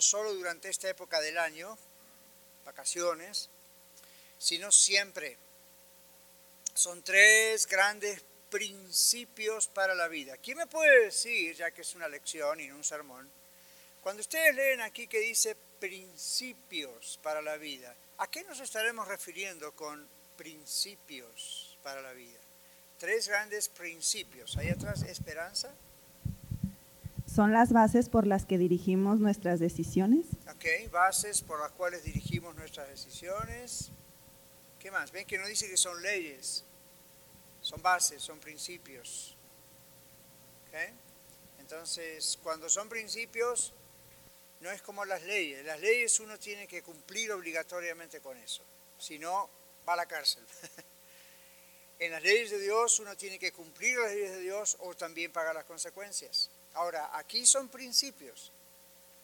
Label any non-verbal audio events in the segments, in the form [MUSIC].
solo durante esta época del año, vacaciones, sino siempre. Son tres grandes principios para la vida. ¿Quién me puede decir, ya que es una lección y no un sermón, cuando ustedes leen aquí que dice principios para la vida, ¿a qué nos estaremos refiriendo con principios para la vida? Tres grandes principios. Ahí atrás, esperanza. ¿Son las bases por las que dirigimos nuestras decisiones? Ok, bases por las cuales dirigimos nuestras decisiones. ¿Qué más? Ven que no dice que son leyes, son bases, son principios. ¿Okay? Entonces, cuando son principios, no es como las leyes. Las leyes uno tiene que cumplir obligatoriamente con eso, si no, va a la cárcel. [LAUGHS] en las leyes de Dios uno tiene que cumplir las leyes de Dios o también pagar las consecuencias. Ahora, aquí son principios.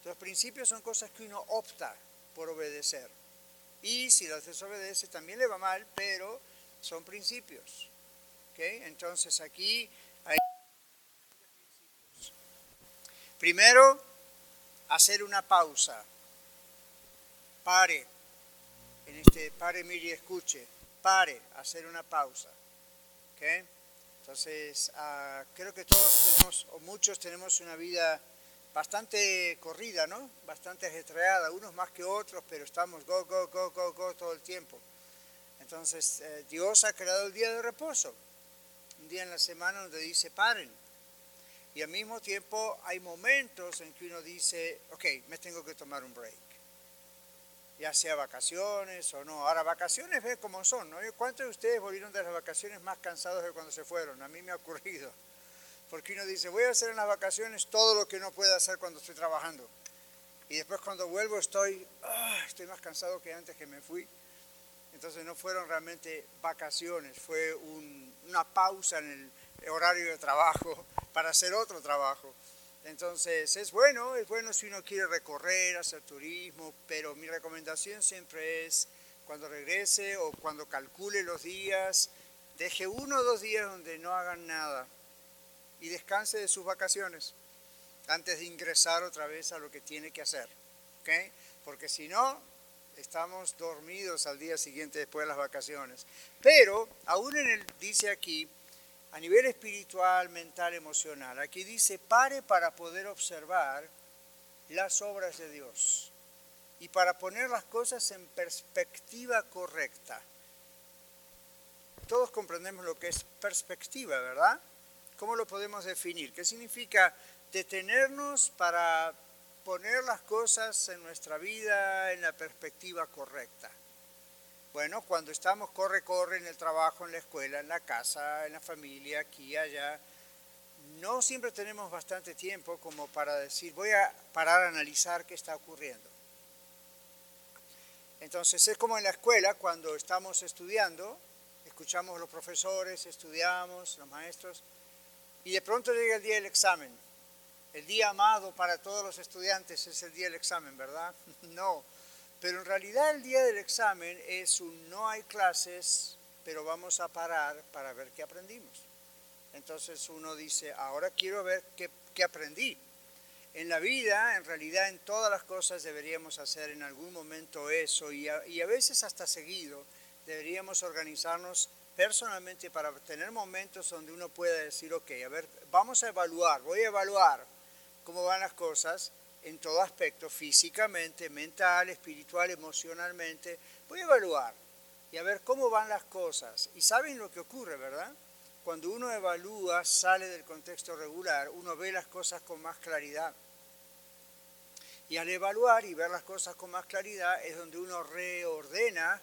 Los principios son cosas que uno opta por obedecer. Y si las desobedece también le va mal, pero son principios. Entonces aquí hay. Primero, hacer una pausa. Pare. En este pare, mire y escuche. Pare, hacer una pausa. Entonces, ah, creo que todos tenemos, o muchos tenemos una vida bastante corrida, ¿no? Bastante ajetreada, unos más que otros, pero estamos go, go, go, go, go todo el tiempo. Entonces, eh, Dios ha creado el día de reposo, un día en la semana donde dice paren. Y al mismo tiempo hay momentos en que uno dice, ok, me tengo que tomar un break ya sea vacaciones o no. Ahora, vacaciones ve cómo son, ¿no? ¿Cuántos de ustedes volvieron de las vacaciones más cansados de cuando se fueron? A mí me ha ocurrido. Porque uno dice, voy a hacer en las vacaciones todo lo que no puedo hacer cuando estoy trabajando. Y después cuando vuelvo estoy, ah, estoy más cansado que antes que me fui. Entonces no fueron realmente vacaciones, fue una pausa en el horario de trabajo [LAUGHS] para hacer otro trabajo. Entonces es bueno, es bueno si uno quiere recorrer, hacer turismo, pero mi recomendación siempre es cuando regrese o cuando calcule los días, deje uno o dos días donde no hagan nada y descanse de sus vacaciones antes de ingresar otra vez a lo que tiene que hacer. ¿okay? Porque si no, estamos dormidos al día siguiente después de las vacaciones. Pero aún en el, dice aquí, a nivel espiritual, mental, emocional. Aquí dice, pare para poder observar las obras de Dios y para poner las cosas en perspectiva correcta. Todos comprendemos lo que es perspectiva, ¿verdad? ¿Cómo lo podemos definir? ¿Qué significa detenernos para poner las cosas en nuestra vida en la perspectiva correcta? Bueno, cuando estamos corre, corre en el trabajo, en la escuela, en la casa, en la familia, aquí, allá, no siempre tenemos bastante tiempo como para decir, voy a parar a analizar qué está ocurriendo. Entonces es como en la escuela, cuando estamos estudiando, escuchamos a los profesores, estudiamos, los maestros, y de pronto llega el día del examen. El día amado para todos los estudiantes es el día del examen, ¿verdad? [LAUGHS] No, pero en realidad el día del examen es un no hay clases, pero vamos a parar para ver qué aprendimos. Entonces uno dice, ahora quiero ver qué, aprendí. En la vida, en realidad en todas las cosas deberíamos hacer en algún momento eso y a, y a veces hasta seguido deberíamos organizarnos personalmente para tener momentos donde uno pueda decir, ok, a ver, vamos a evaluar, voy a evaluar cómo van las cosas en todo aspecto, físicamente, mental, espiritual, emocionalmente. Voy a evaluar y a ver cómo van las cosas. Y saben lo que ocurre, ¿verdad? Cuando uno evalúa, sale del contexto regular, uno ve las cosas con más claridad. Y al evaluar y ver las cosas con más claridad es donde uno reordena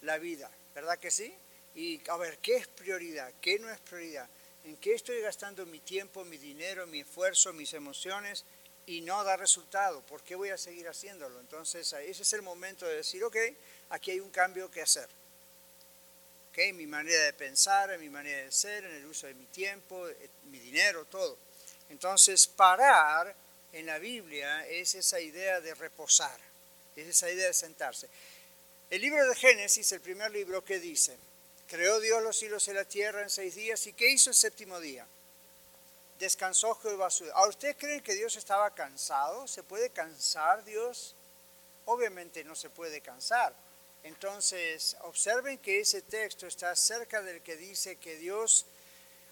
la vida, ¿verdad que sí? Y a ver, ¿qué es prioridad? ¿Qué no es prioridad? ¿En qué estoy gastando mi tiempo, mi dinero, mi esfuerzo, mis emociones? Y no da resultado, ¿por qué voy a seguir haciéndolo? Entonces ese es el momento de decir, ok, aquí hay un cambio que hacer. Okay, mi manera de pensar, mi manera de ser, en el uso de mi tiempo, mi dinero, todo. Entonces parar en la Biblia es esa idea de reposar, es esa idea de sentarse. El libro de Génesis, el primer libro, que dice? Creó Dios los cielos y la tierra en seis días y ¿qué hizo el séptimo día? Descansó Jehová su... ¿A ustedes creen que Dios estaba cansado? ¿Se puede cansar Dios? Obviamente no se puede cansar. Entonces, observen que ese texto está cerca del que dice que Dios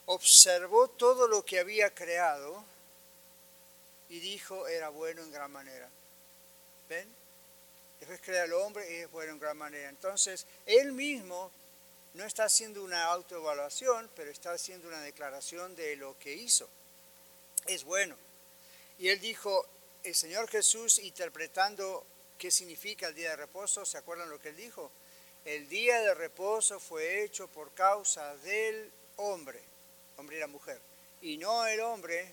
observó todo lo que había creado y dijo era bueno en gran manera. ¿Ven? Después crea el hombre y es bueno en gran manera. Entonces, él mismo no está haciendo una autoevaluación, pero está haciendo una declaración de lo que hizo es bueno. Y él dijo, el Señor Jesús interpretando qué significa el día de reposo, ¿se acuerdan lo que él dijo? El día de reposo fue hecho por causa del hombre, hombre y la mujer, y no el hombre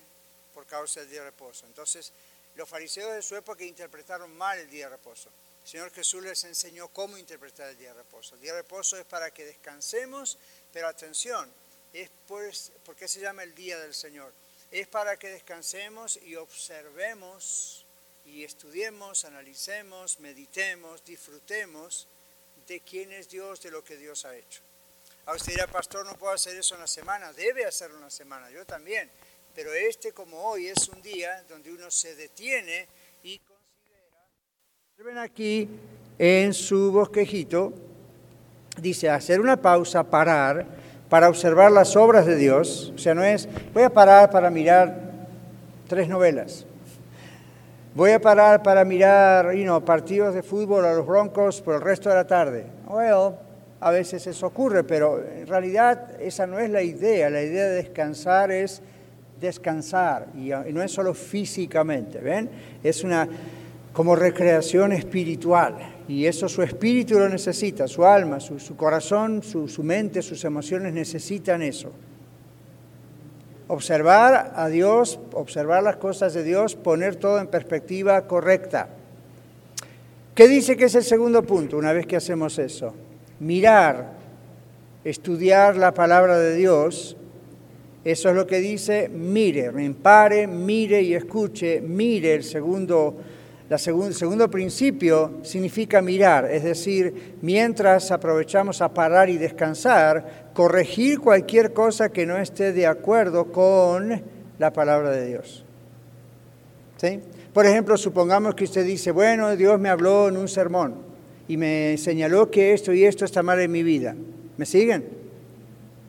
por causa del día de reposo. Entonces, los fariseos de su época interpretaron mal el día de reposo. El Señor Jesús les enseñó cómo interpretar el día de reposo. El día de reposo es para que descansemos, pero atención, es pues, ¿por qué se llama el día del Señor? Es para que descansemos y observemos y estudiemos, analicemos, meditemos, disfrutemos de quién es Dios, de lo que Dios ha hecho. A usted dirá, pastor, no puedo hacer eso en la semana. Debe hacerlo en la semana, yo también. Pero este, como hoy, es un día donde uno se detiene y considera. Ven aquí en su bosquejito, dice hacer una pausa, parar para observar las obras de Dios. O sea, no es, voy a parar para mirar tres novelas. Voy a parar para mirar you partidos de fútbol a los Broncos por el resto de la tarde. Well, a veces eso ocurre, pero en realidad esa no es la idea. La idea de descansar es descansar y no es solo físicamente, ¿ven? Es una como recreación espiritual. Y eso su espíritu lo necesita, su alma, su, corazón, su, mente, sus emociones necesitan eso. Observar a Dios, observar las cosas de Dios, poner todo en perspectiva correcta. ¿Qué dice que es el segundo punto una vez que hacemos eso? Mirar, estudiar la palabra de Dios. Eso es lo que dice, mire, repare, mire y escuche, mire el segundo el segundo principio significa mirar, es decir, mientras aprovechamos a parar y descansar, corregir cualquier cosa que no esté de acuerdo con la palabra de Dios. ¿Sí? Por ejemplo, supongamos que usted dice, bueno, Dios me habló en un sermón y me señaló que esto y esto está mal en mi vida. ¿Me siguen?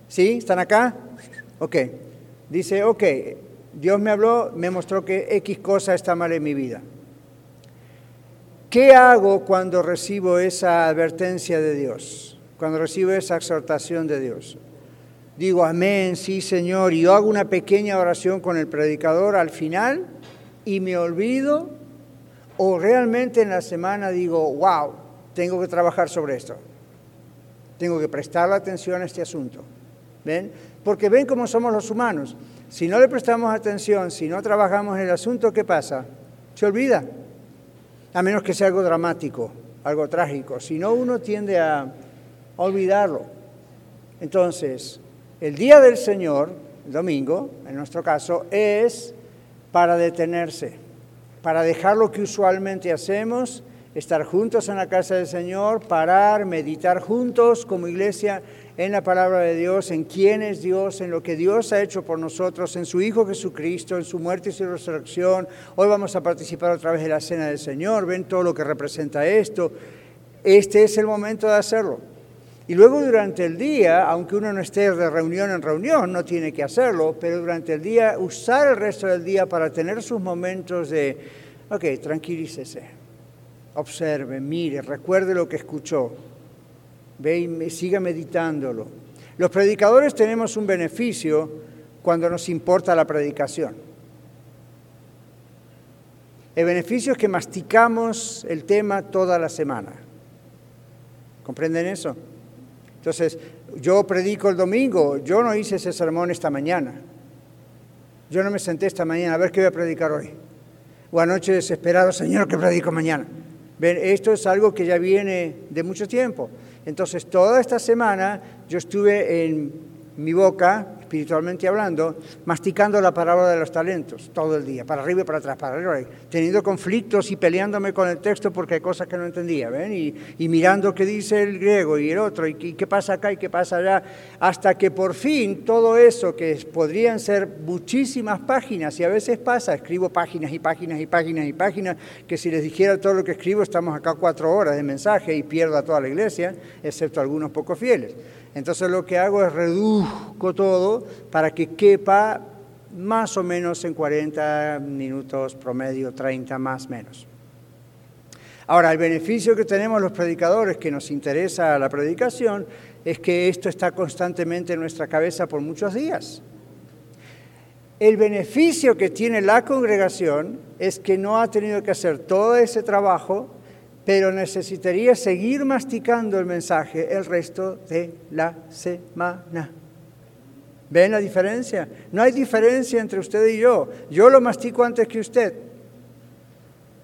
¿Sí? ¿Están acá? Ok. Dice, ok, Dios me habló, me mostró que X cosa está mal en mi vida. ¿Qué hago cuando recibo esa advertencia de Dios? Cuando recibo esa exhortación de Dios. Digo, amén, sí Señor, y yo hago una pequeña oración con el predicador al final y me olvido, o realmente en la semana digo, wow, tengo que trabajar sobre esto. Tengo que prestar atención a este asunto. ¿Ven? Porque ven cómo somos los humanos. Si no le prestamos atención, si no trabajamos en el asunto, ¿qué pasa? Se olvida a menos que sea algo dramático, algo trágico. Si no, uno tiende a olvidarlo. Entonces, el día del Señor, el domingo, en nuestro caso, es para detenerse, para dejar lo que usualmente hacemos, estar juntos en la casa del Señor, parar, meditar juntos como iglesia en la palabra de Dios, en quién es Dios, en lo que Dios ha hecho por nosotros, en su Hijo Jesucristo, en su muerte y su resurrección. Hoy vamos a participar otra vez de la cena del Señor, ven todo lo que representa esto. Este es el momento de hacerlo. Y luego durante el día, aunque uno no esté de reunión en reunión, no tiene que hacerlo, pero durante el día usar el resto del día para tener sus momentos de, ok, tranquilícese, observe, mire, recuerde lo que escuchó, Ve y siga meditándolo. Los predicadores tenemos un beneficio cuando nos importa la predicación. El beneficio es que masticamos el tema toda la semana. ¿Comprenden eso? Entonces, yo predico el domingo, yo no hice ese sermón esta mañana. Yo no me senté esta mañana a ver qué voy a predicar hoy. O anoche desesperado, Señor, ¿qué predico mañana? Esto es algo que ya viene de mucho tiempo. Entonces, toda esta semana yo estuve en mi boca espiritualmente hablando, masticando la palabra de los talentos todo el día, para arriba y para atrás, para arriba, teniendo conflictos y peleándome con el texto porque hay cosas que no entendía, ¿ven? Y, mirando qué dice el griego y el otro, y, qué pasa acá y qué pasa allá, hasta que por fin todo eso, que podrían ser muchísimas páginas, y a veces pasa, escribo páginas y páginas y páginas y páginas, que si les dijera todo lo que escribo, estamos acá cuatro horas de mensaje y pierdo a toda la iglesia, excepto algunos pocos fieles. Entonces lo que hago es reduzco todo para que quepa más o menos en 40 minutos promedio, 30 más menos. Ahora, el beneficio que tenemos los predicadores, que nos interesa la predicación, es que esto está constantemente en nuestra cabeza por muchos días. El beneficio que tiene la congregación es que no ha tenido que hacer todo ese trabajo pero necesitaría seguir masticando el mensaje el resto de la semana. ¿Ven la diferencia? No hay diferencia entre usted y yo. Yo lo mastico antes que usted.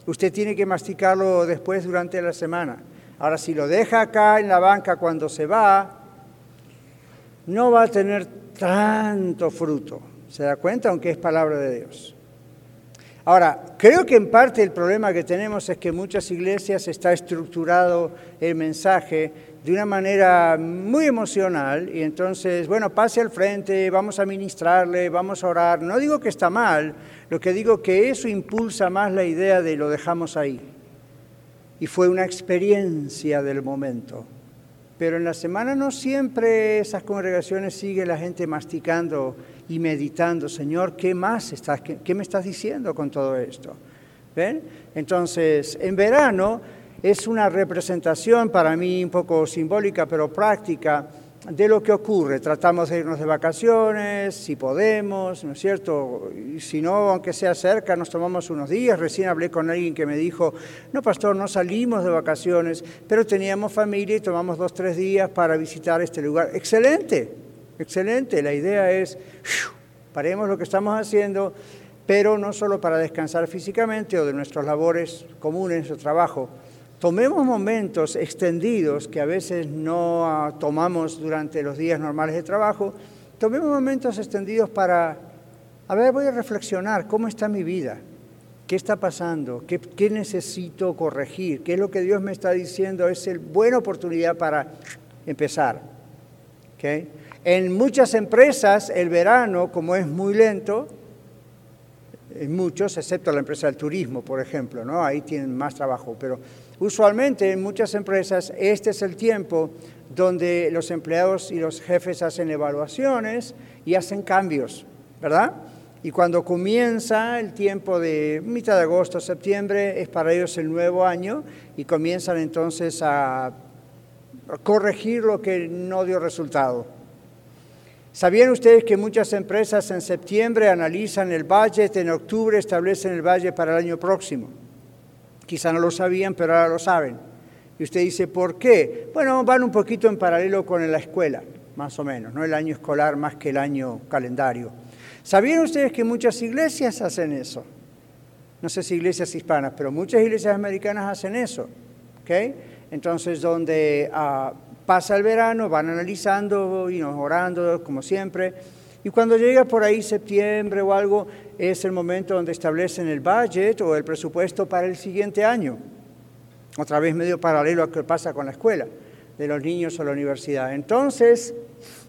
Usted tiene que masticarlo después durante la semana. Ahora, si lo deja acá en la banca cuando se va, no va a tener tanto fruto. ¿Se da cuenta? Aunque es palabra de Dios. Ahora, creo que en parte el problema que tenemos es que en muchas iglesias está estructurado el mensaje de una manera muy emocional y entonces, bueno, pase al frente, vamos a ministrarle, vamos a orar. No digo que está mal, lo que digo que eso impulsa más la idea de lo dejamos ahí. Y fue una experiencia del momento. Pero en la semana no siempre esas congregaciones sigue la gente masticando y meditando, Señor, ¿qué más estás, qué, me estás diciendo con todo esto? ¿Ven? Entonces, en verano es una representación para mí un poco simbólica, pero práctica, de lo que ocurre. Tratamos de irnos de vacaciones, si podemos, ¿no es cierto? Si no, aunque sea cerca, nos tomamos unos días. Recién hablé con alguien que me dijo, no, pastor, no salimos de vacaciones, pero teníamos familia y tomamos dos, tres días para visitar este lugar. Excelente, Excelente, la idea es, paremos lo que estamos haciendo, pero no solo para descansar físicamente o de nuestras labores comunes o trabajo. Tomemos momentos extendidos que a veces no ah, tomamos durante los días normales de trabajo, tomemos momentos extendidos para, a ver, voy a reflexionar, ¿cómo está mi vida? ¿Qué está pasando? ¿Qué, qué necesito corregir? ¿Qué es lo que Dios me está diciendo? Es una buena oportunidad para empezar. ¿Okay? En muchas empresas el verano, como es muy lento, en muchos, excepto la empresa del turismo, por ejemplo, ¿no? ahí tienen más trabajo, pero usualmente en muchas empresas este es el tiempo donde los empleados y los jefes hacen evaluaciones y hacen cambios, ¿verdad? Y cuando comienza el tiempo de mitad de agosto, septiembre, es para ellos el nuevo año y comienzan entonces a corregir lo que no dio resultado. ¿Sabían ustedes que muchas empresas en septiembre analizan el budget, en octubre establecen el budget para el año próximo? Quizá no lo sabían, pero ahora lo saben. Y usted dice, ¿por qué? Bueno, van un poquito en paralelo con la escuela, más o menos, no el año escolar más que el año calendario. ¿Sabían ustedes que muchas iglesias hacen eso? No sé si iglesias hispanas, pero muchas iglesias americanas hacen eso. ¿okay? Entonces, donde uh, Pasa el verano, van analizando y orando como siempre. Y cuando llega por ahí septiembre o algo, es el momento donde establecen el budget o el presupuesto para el siguiente año. Otra vez medio paralelo a lo que pasa con la escuela de los niños o la universidad. Entonces,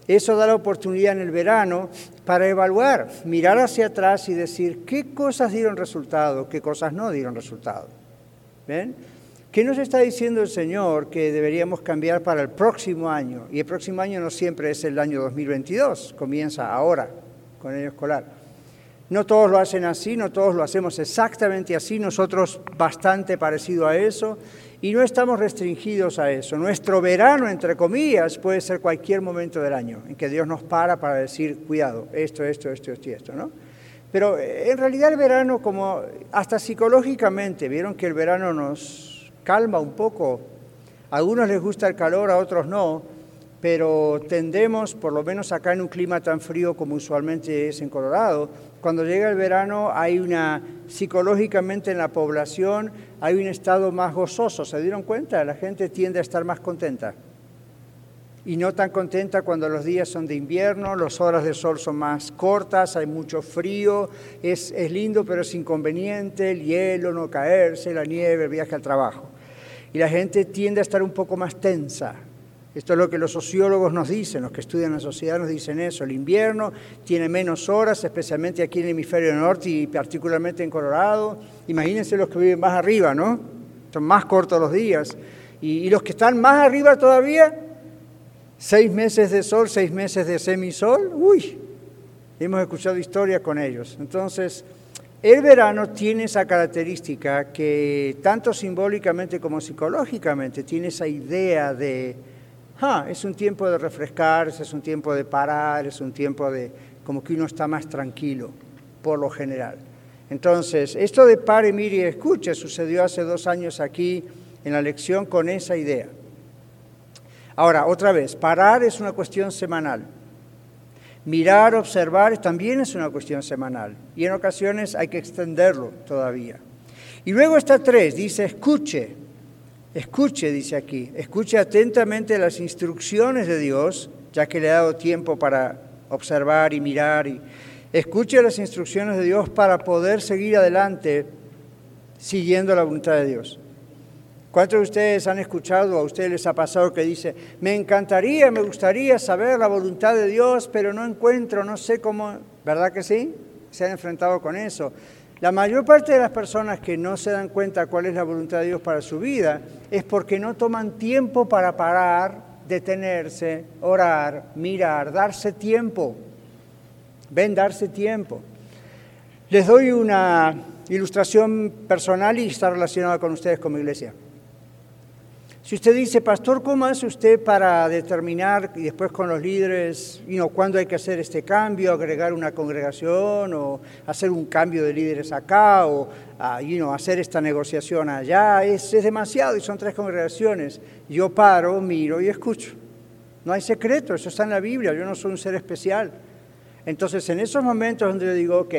eso da la oportunidad en el verano para evaluar, mirar hacia atrás y decir qué cosas dieron resultado, qué cosas no dieron resultado. ¿Ven? ¿Qué nos está diciendo el Señor que deberíamos cambiar para el próximo año? Y el próximo año no siempre es el año 2022, comienza ahora con el año escolar. No todos lo hacen así, no todos lo hacemos exactamente así, nosotros bastante parecido a eso, y no estamos restringidos a eso. Nuestro verano, entre comillas, puede ser cualquier momento del año en que Dios nos para para decir, cuidado, esto, esto, esto, esto y esto, ¿no? Pero en realidad el verano, como hasta psicológicamente, vieron que el verano nos calma un poco. A algunos les gusta el calor, a otros no, pero tendemos, por lo menos acá en un clima tan frío como usualmente es en Colorado, cuando llega el verano hay una, psicológicamente en la población, hay un estado más gozoso. ¿Se dieron cuenta? La gente tiende a estar más contenta. y no tan contenta cuando los días son de invierno, las horas de sol son más cortas, hay mucho frío, es, es lindo pero es inconveniente, el hielo, no caerse, la nieve, el viaje al trabajo. Y la gente tiende a estar un poco más tensa. Esto es lo que los sociólogos nos dicen, los que estudian la sociedad nos dicen eso. El invierno tiene menos horas, especialmente aquí en el hemisferio norte y particularmente en Colorado. Imagínense los que viven más arriba, ¿no? Son más cortos los días. Y, y los que están más arriba todavía, seis meses de sol, seis meses de semisol, uy, hemos escuchado historias con ellos. Entonces, el verano tiene esa característica que tanto simbólicamente como psicológicamente tiene esa idea de, ah, es un tiempo de refrescarse, es un tiempo de parar, es un tiempo de como que uno está más tranquilo, por lo general. Entonces, esto de pare, mire y escuche sucedió hace dos años aquí en la lección con esa idea. Ahora, otra vez, parar es una cuestión semanal. Mirar, observar también es una cuestión semanal. Y en ocasiones hay que extenderlo todavía. Y luego está tres, dice escuche. Escuche, dice aquí. Escuche atentamente las instrucciones de Dios, ya que le ha dado tiempo para observar y mirar. Y escuche las instrucciones de Dios para poder seguir adelante siguiendo la voluntad de Dios. ¿Cuántos de ustedes han escuchado, a ustedes les ha pasado que dice, me encantaría, me gustaría saber la voluntad de Dios, pero no encuentro, no sé cómo, ¿verdad que sí? Se han enfrentado con eso. La mayor parte de las personas que no se dan cuenta cuál es la voluntad de Dios para su vida es porque no toman tiempo para parar, detenerse, orar, mirar, darse tiempo. Ven, darse tiempo. Les doy una ilustración personal y está relacionada con ustedes como iglesia. Si usted dice, pastor, ¿cómo hace usted para determinar y después con los líderes you know, cuándo hay que hacer este cambio, agregar una congregación o hacer un cambio de líderes acá o uh, you hacer esta negociación allá? Es, es demasiado y son tres congregaciones. Yo paro, miro y escucho. No hay secreto, eso está en la Biblia, yo no soy un ser especial. Entonces, en esos momentos donde yo digo, ok,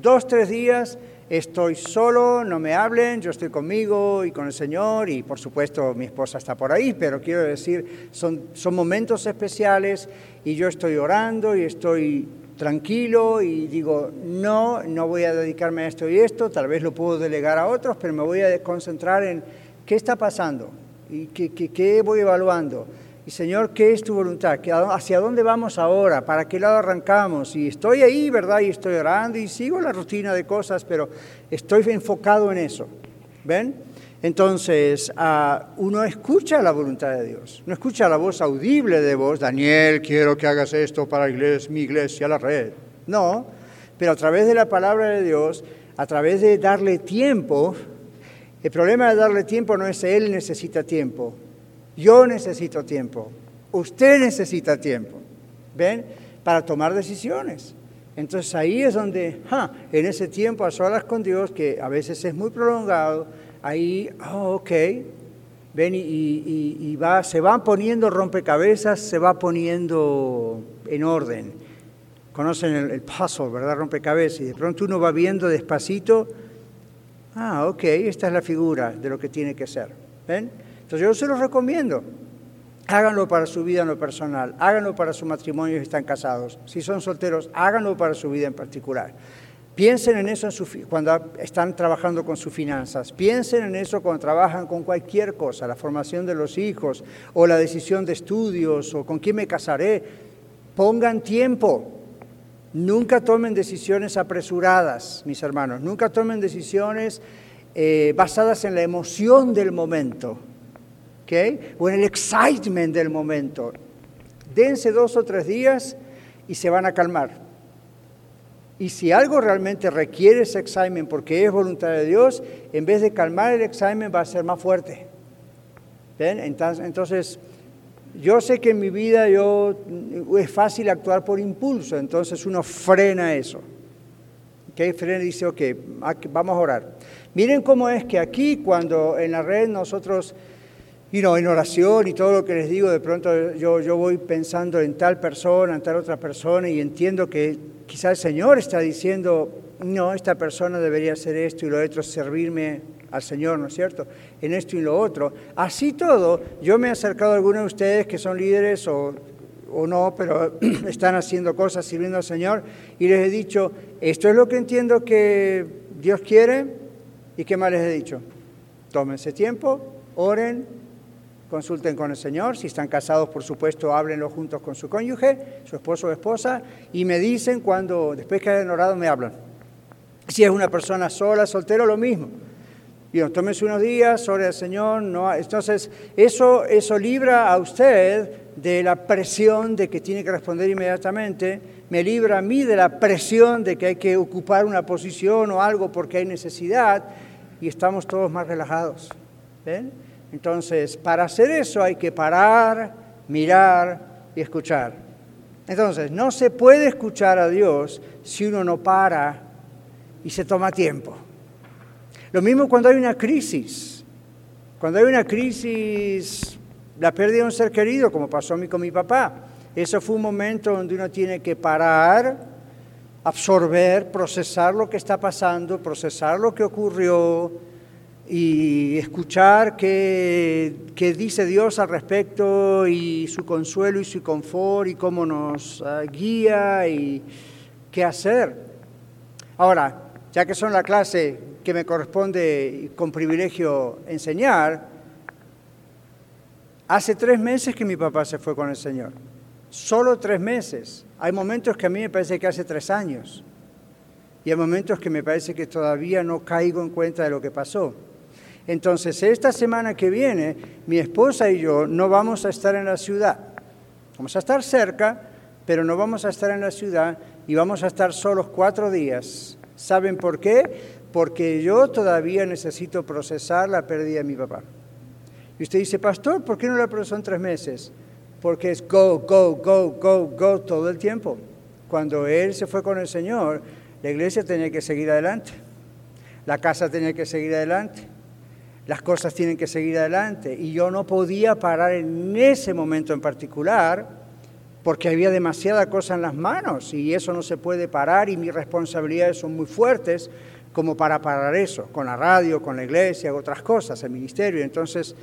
dos, tres días estoy solo, no me hablen, yo estoy conmigo y con el Señor y por supuesto mi esposa está por ahí, pero quiero decir, son, son momentos especiales y yo estoy orando y estoy tranquilo y digo, no, no voy a dedicarme a esto y esto, tal vez lo puedo delegar a otros, pero me voy a concentrar en qué está pasando y qué, qué, qué voy evaluando. Y Señor, ¿qué es tu voluntad? ¿Hacia dónde vamos ahora? ¿Para qué lado arrancamos? Y estoy ahí, ¿verdad? Y estoy orando y sigo la rutina de cosas, pero estoy enfocado en eso. ¿Ven? Entonces, uh, uno escucha la voluntad de Dios, no escucha la voz audible de vos, Daniel, quiero que hagas esto para iglesia, mi iglesia, la red. No, pero a través de la palabra de Dios, a través de darle tiempo, el problema de darle tiempo no es Él necesita tiempo, yo necesito tiempo. Usted necesita tiempo. ¿Ven? Para tomar decisiones. Entonces ahí es donde, en ese tiempo a solas con Dios, que a veces es muy prolongado, ahí, oh, ok, ven y, va, se van poniendo rompecabezas, se va poniendo en orden. Conocen el, el puzzle, ¿verdad? Rompecabezas. Y de pronto uno va viendo despacito, ah, ok, esta es la figura de lo que tiene que ser. ¿Ven? Entonces yo se los recomiendo. Háganlo para su vida en lo personal, háganlo para su matrimonio si están casados. Si son solteros, háganlo para su vida en particular. Piensen en eso cuando están trabajando con sus finanzas. Piensen en eso cuando trabajan con cualquier cosa, la formación de los hijos o la decisión de estudios o con quién me casaré. Pongan tiempo. Nunca tomen decisiones apresuradas, mis hermanos. Nunca tomen decisiones eh, basadas en la emoción del momento o en el excitement del momento. Dense dos o tres días y se van a calmar. Y si algo realmente requiere ese excitement porque es voluntad de Dios, en vez de calmar el excitement va a ser más fuerte. Entonces, yo sé que en mi vida yo, es fácil actuar por impulso, entonces uno frena eso. Frena y dice, ok, vamos a orar. Miren cómo es que aquí, cuando en la red nosotros y no, en oración y todo lo que les digo, de pronto yo, yo voy pensando en tal persona, en tal otra persona y entiendo que quizás el Señor está diciendo, no, esta persona debería hacer esto y lo otro, servirme al Señor, ¿no es cierto? En esto y lo otro. Así todo, yo me he acercado a algunos de ustedes que son líderes o, o no, pero [CLEARS THROAT] están haciendo cosas sirviendo al Señor y les he dicho, esto es lo que entiendo que Dios quiere y qué más les he dicho. Tómense tiempo, oren, consulten con el Señor. Si están casados, por supuesto, háblenlo juntos con su cónyuge, su esposo o esposa, y me dicen cuando, después que hayan orado, me hablan. Si es una persona sola, soltero, lo mismo. Y tómense unos días, ore al Señor. No, entonces, eso, eso libra a usted de la presión de que tiene que responder inmediatamente. Me libra a mí de la presión de que hay que ocupar una posición o algo porque hay necesidad. Y estamos todos más relajados. ¿ven? Entonces, para hacer eso hay que parar, mirar y escuchar. Entonces, no se puede escuchar a Dios si uno no para y se toma tiempo. Lo mismo cuando hay una crisis. Cuando hay una crisis, la pérdida de un ser querido, como pasó a mí con mi papá. Eso fue un momento donde uno tiene que parar, absorber, procesar lo que está pasando, procesar lo que ocurrió, y escuchar qué, dice Dios al respecto y su consuelo y su confort y cómo nos ah, guía y qué hacer. Ahora, ya que son la clase que me corresponde con privilegio enseñar, hace tres meses que mi papá se fue con el Señor. Solo tres meses. Hay momentos que a mí me parece que hace tres años. Y hay momentos que me parece que todavía no caigo en cuenta de lo que pasó. Entonces, esta semana que viene, mi esposa y yo no vamos a estar en la ciudad. Vamos a estar cerca, pero no vamos a estar en la ciudad y vamos a estar solos cuatro días. ¿Saben por qué? Porque yo todavía necesito procesar la pérdida de mi papá. Y usted dice, pastor, ¿por qué no la procesó en tres meses? Porque es go, go, go, go, go todo el tiempo. Cuando él se fue con el Señor, la iglesia tenía que seguir adelante. La casa tenía que seguir adelante las cosas tienen que seguir adelante. Y yo no podía parar en ese momento en particular porque había demasiada cosa en las manos y eso no se puede parar y mis responsabilidades son muy fuertes como para parar eso, con la radio, con la iglesia, otras cosas, el ministerio. Entonces,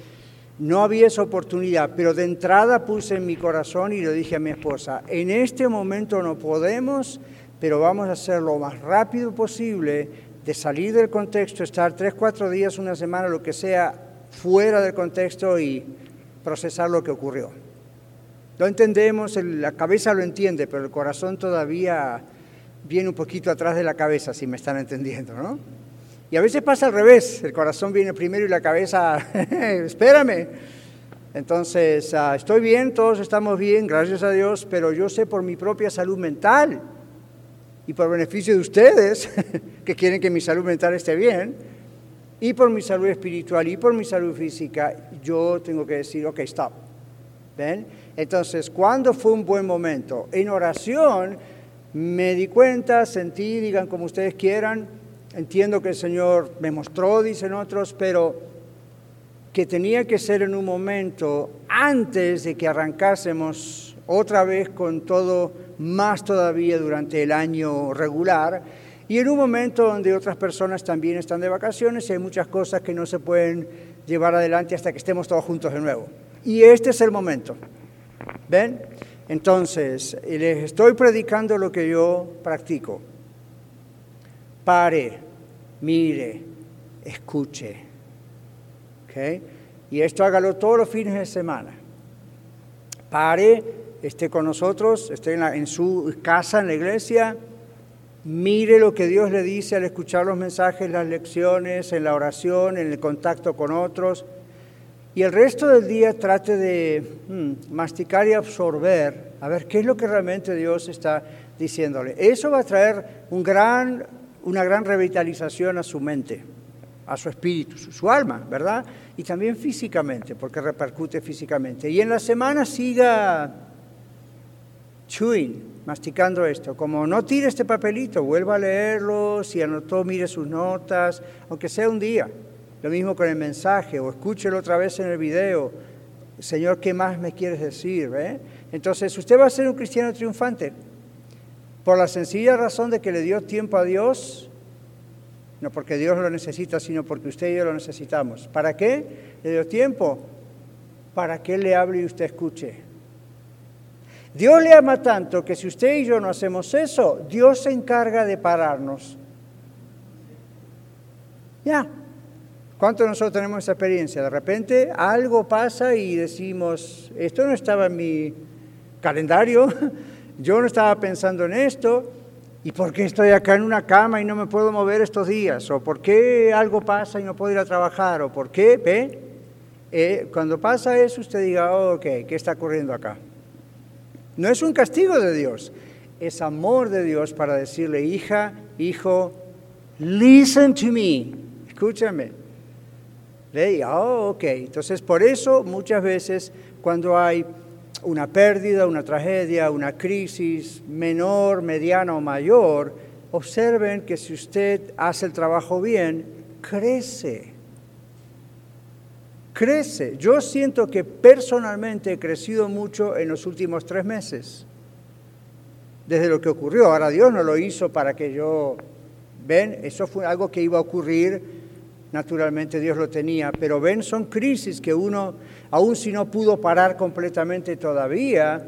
no había esa oportunidad, pero de entrada puse en mi corazón y le dije a mi esposa, en este momento no podemos, pero vamos a hacer lo más rápido posible de salir del contexto, estar tres, cuatro días, una semana, lo que sea, fuera del contexto y procesar lo que ocurrió. Lo entendemos, la cabeza lo entiende, pero el corazón todavía viene un poquito atrás de la cabeza, si me están entendiendo, ¿no? Y a veces pasa al revés, el corazón viene primero y la cabeza, [LAUGHS] espérame. Entonces, ah, estoy bien, todos estamos bien, gracias a Dios, pero yo sé por mi propia salud mental y por beneficio de ustedes, [LAUGHS] que quieren que mi salud mental esté bien, y por mi salud espiritual y por mi salud física, yo tengo que decir, ok, stop. ¿Ven? Entonces, ¿cuándo fue un buen momento? En oración me di cuenta, sentí, digan como ustedes quieran, entiendo que el Señor me mostró, dicen otros, pero que tenía que ser en un momento antes de que arrancásemos otra vez con todo más todavía durante el año regular, y en un momento donde otras personas también están de vacaciones y hay muchas cosas que no se pueden llevar adelante hasta que estemos todos juntos de nuevo. Y este es el momento. ¿Ven? Entonces, les estoy predicando lo que yo practico. Pare, mire, escuche. ¿Okay? Y esto hágalo todos los fines de semana. Pare, esté con nosotros, esté en, su casa, en la iglesia, mire lo que Dios le dice al escuchar los mensajes, las lecciones, en la oración, en el contacto con otros. Y el resto del día trate de hmm, masticar y absorber, a ver qué es lo que realmente Dios está diciéndole. Eso va a traer un gran, una gran revitalización a su mente, a su espíritu, su, su alma, ¿verdad? Y también físicamente, porque repercute físicamente. Y en la semana siga chewing, masticando esto. Como no tire este papelito, vuelva a leerlo, si anotó, mire sus notas, aunque sea un día. Lo mismo con el mensaje, o escúchelo otra vez en el video. Señor, ¿qué más me quieres decir? Eh? Entonces, usted va a ser un cristiano triunfante por la sencilla razón de que le dio tiempo a Dios No porque Dios lo necesita, sino porque usted y yo lo necesitamos. ¿Para qué? Le dio tiempo para que le hable y usted escuche. Dios le ama tanto que si usted y yo no hacemos eso, Dios se encarga de pararnos. Ya. ¿Cuántos nosotros tenemos esa experiencia? De repente algo pasa y decimos, esto no estaba en mi calendario, [LAUGHS] yo no estaba pensando en esto, ¿y por qué estoy acá en una cama y no me puedo mover estos días? ¿O por qué algo pasa y no puedo ir a trabajar? ¿O por qué? ¿Ve? Eh, cuando pasa eso, usted diga, oh, ok, ¿qué está ocurriendo acá? No es un castigo de Dios, es amor de Dios para decirle, hija, hijo, listen to me, escúchame. ¿Ve? Oh, ok. Entonces, por eso muchas veces cuando hay una pérdida, una tragedia, una crisis menor, mediana o mayor, observen que si usted hace el trabajo bien, crece crece. Yo siento que personalmente he crecido mucho en los últimos tres meses, desde lo que ocurrió. Ahora Dios no lo hizo para que yo, ven, eso fue algo que iba a ocurrir, naturalmente Dios lo tenía, pero ven, son crisis que uno, aun si no pudo parar completamente todavía,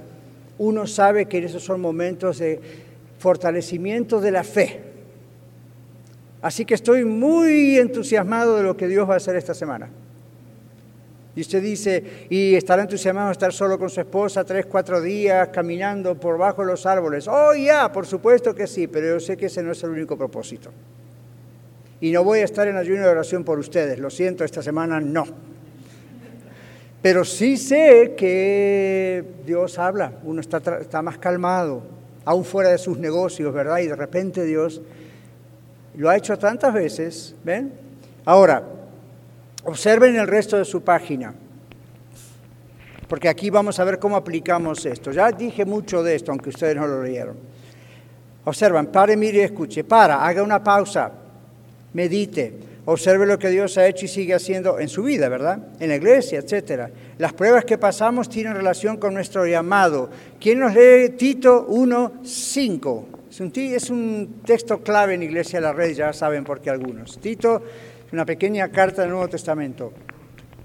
uno sabe que esos son momentos de fortalecimiento de la fe. Así que estoy muy entusiasmado de lo que Dios va a hacer esta semana. Y usted dice, y estará entusiasmado estar solo con su esposa tres, cuatro días caminando por bajo los árboles. Oh, ya, por supuesto que sí, pero yo sé que ese no es el único propósito. Y no voy a estar en ayuno de oración por ustedes, lo siento, esta semana no. Pero sí sé que Dios habla, uno está, está más calmado, aún fuera de sus negocios, ¿verdad? Y de repente Dios lo ha hecho tantas veces, ¿ven? Ahora, Observen el resto de su página, porque aquí vamos a ver cómo aplicamos esto. Ya dije mucho de esto, aunque ustedes no lo leyeron. Observan, pare, mire y escuche. Para, haga una pausa, medite, observe lo que Dios ha hecho y sigue haciendo en su vida, ¿verdad? En la iglesia, etc. Las pruebas que pasamos tienen relación con nuestro llamado. ¿Quién nos lee Tito 1.5? Es un, es un texto clave en Iglesia de la Red, ya saben por qué algunos. Tito una pequeña carta del Nuevo Testamento.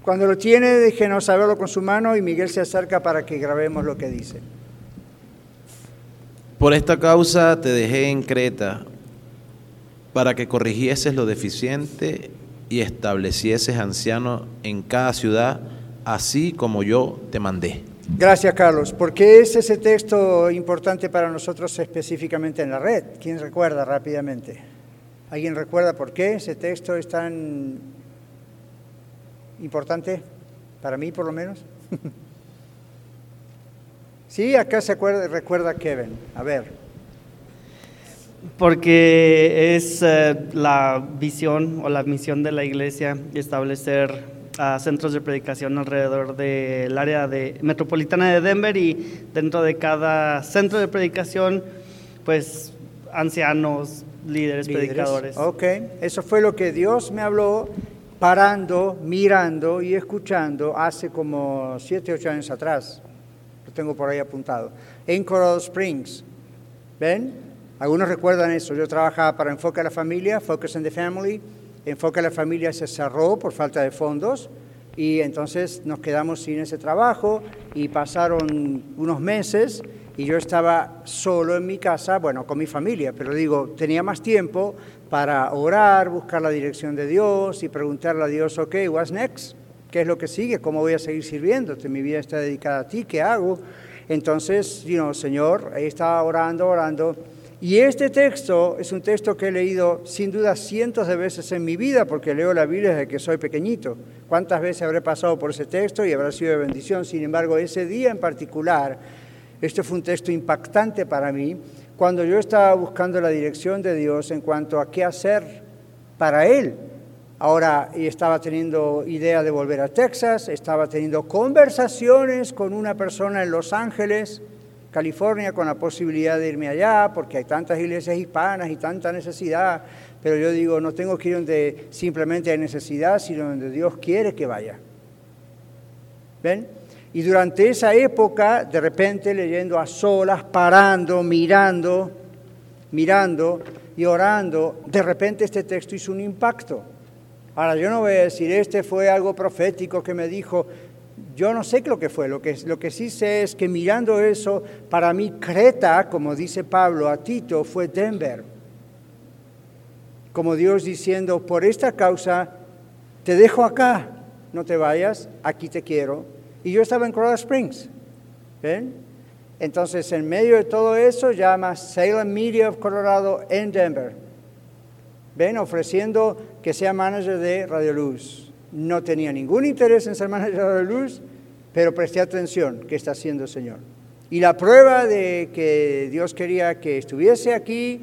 Cuando lo tiene, déjenos saberlo con su mano y Miguel se acerca para que grabemos lo que dice. Por esta causa te dejé en Creta, para que corrigieses lo deficiente y establecieses ancianos en cada ciudad, así como yo te mandé. Gracias, Carlos. ¿Por qué es ese texto importante para nosotros específicamente en la red? ¿Quién recuerda rápidamente? ¿Alguien recuerda por qué ese texto es tan importante? Para mí, por lo menos. [LAUGHS] sí, acá se acuerda, recuerda Kevin. A ver. Porque es eh, la visión o la misión de la iglesia establecer uh, centros de predicación alrededor del área de, metropolitana de Denver y dentro de cada centro de predicación, pues ancianos, líderes, predicadores. Ok, eso fue lo que Dios me habló parando, mirando y escuchando hace como siete, ocho años atrás. Lo tengo por ahí apuntado. En Coral Springs. ¿Ven? Algunos recuerdan eso. Yo trabajaba para Enfoque a la Familia, Focus on the Family. Enfoque a la Familia se cerró por falta de fondos y entonces nos quedamos sin ese trabajo y pasaron unos meses y yo estaba solo en mi casa, bueno, con mi familia, pero digo, tenía más tiempo para orar, buscar la dirección de Dios y preguntarle a Dios, ok, what's next? ¿Qué es lo que sigue? ¿Cómo voy a seguir sirviéndote? Mi vida está dedicada a ti, ¿qué hago? Entonces, you know, Señor, ahí estaba orando, orando. Y este texto es un texto que he leído sin duda cientos de veces en mi vida, porque leo la Biblia desde que soy pequeñito. ¿Cuántas veces habré pasado por ese texto y habrá sido de bendición? Sin embargo, ese día en particular, este fue un texto impactante para mí cuando yo estaba buscando la dirección de Dios en cuanto a qué hacer para Él. Ahora estaba teniendo idea de volver a Texas, estaba teniendo conversaciones con una persona en Los Ángeles, California, con la posibilidad de irme allá, porque hay tantas iglesias hispanas y tanta necesidad, pero yo digo, no tengo que ir donde simplemente hay necesidad, sino donde Dios quiere que vaya. ¿Ven? Y durante esa época, de repente leyendo a solas, parando, mirando, mirando, y orando, de repente este texto hizo un impacto. Ahora, yo no voy a decir, este fue algo profético que me dijo, yo no sé lo que fue, lo que, lo que sí sé es que mirando eso, para mí Creta, como dice Pablo a Tito, fue Denver. Como Dios diciendo, por esta causa te dejo acá, no te vayas, aquí te quiero. Y yo estaba en Colorado Springs. ¿Ven? Entonces, en medio de todo eso, llama Salem Media of Colorado en Denver. ¿Ven? Ofreciendo que sea manager de Radio Luz. No tenía ningún interés en ser manager de Radio Luz, pero presté atención qué está haciendo el Señor. Y la prueba de que Dios quería que estuviese aquí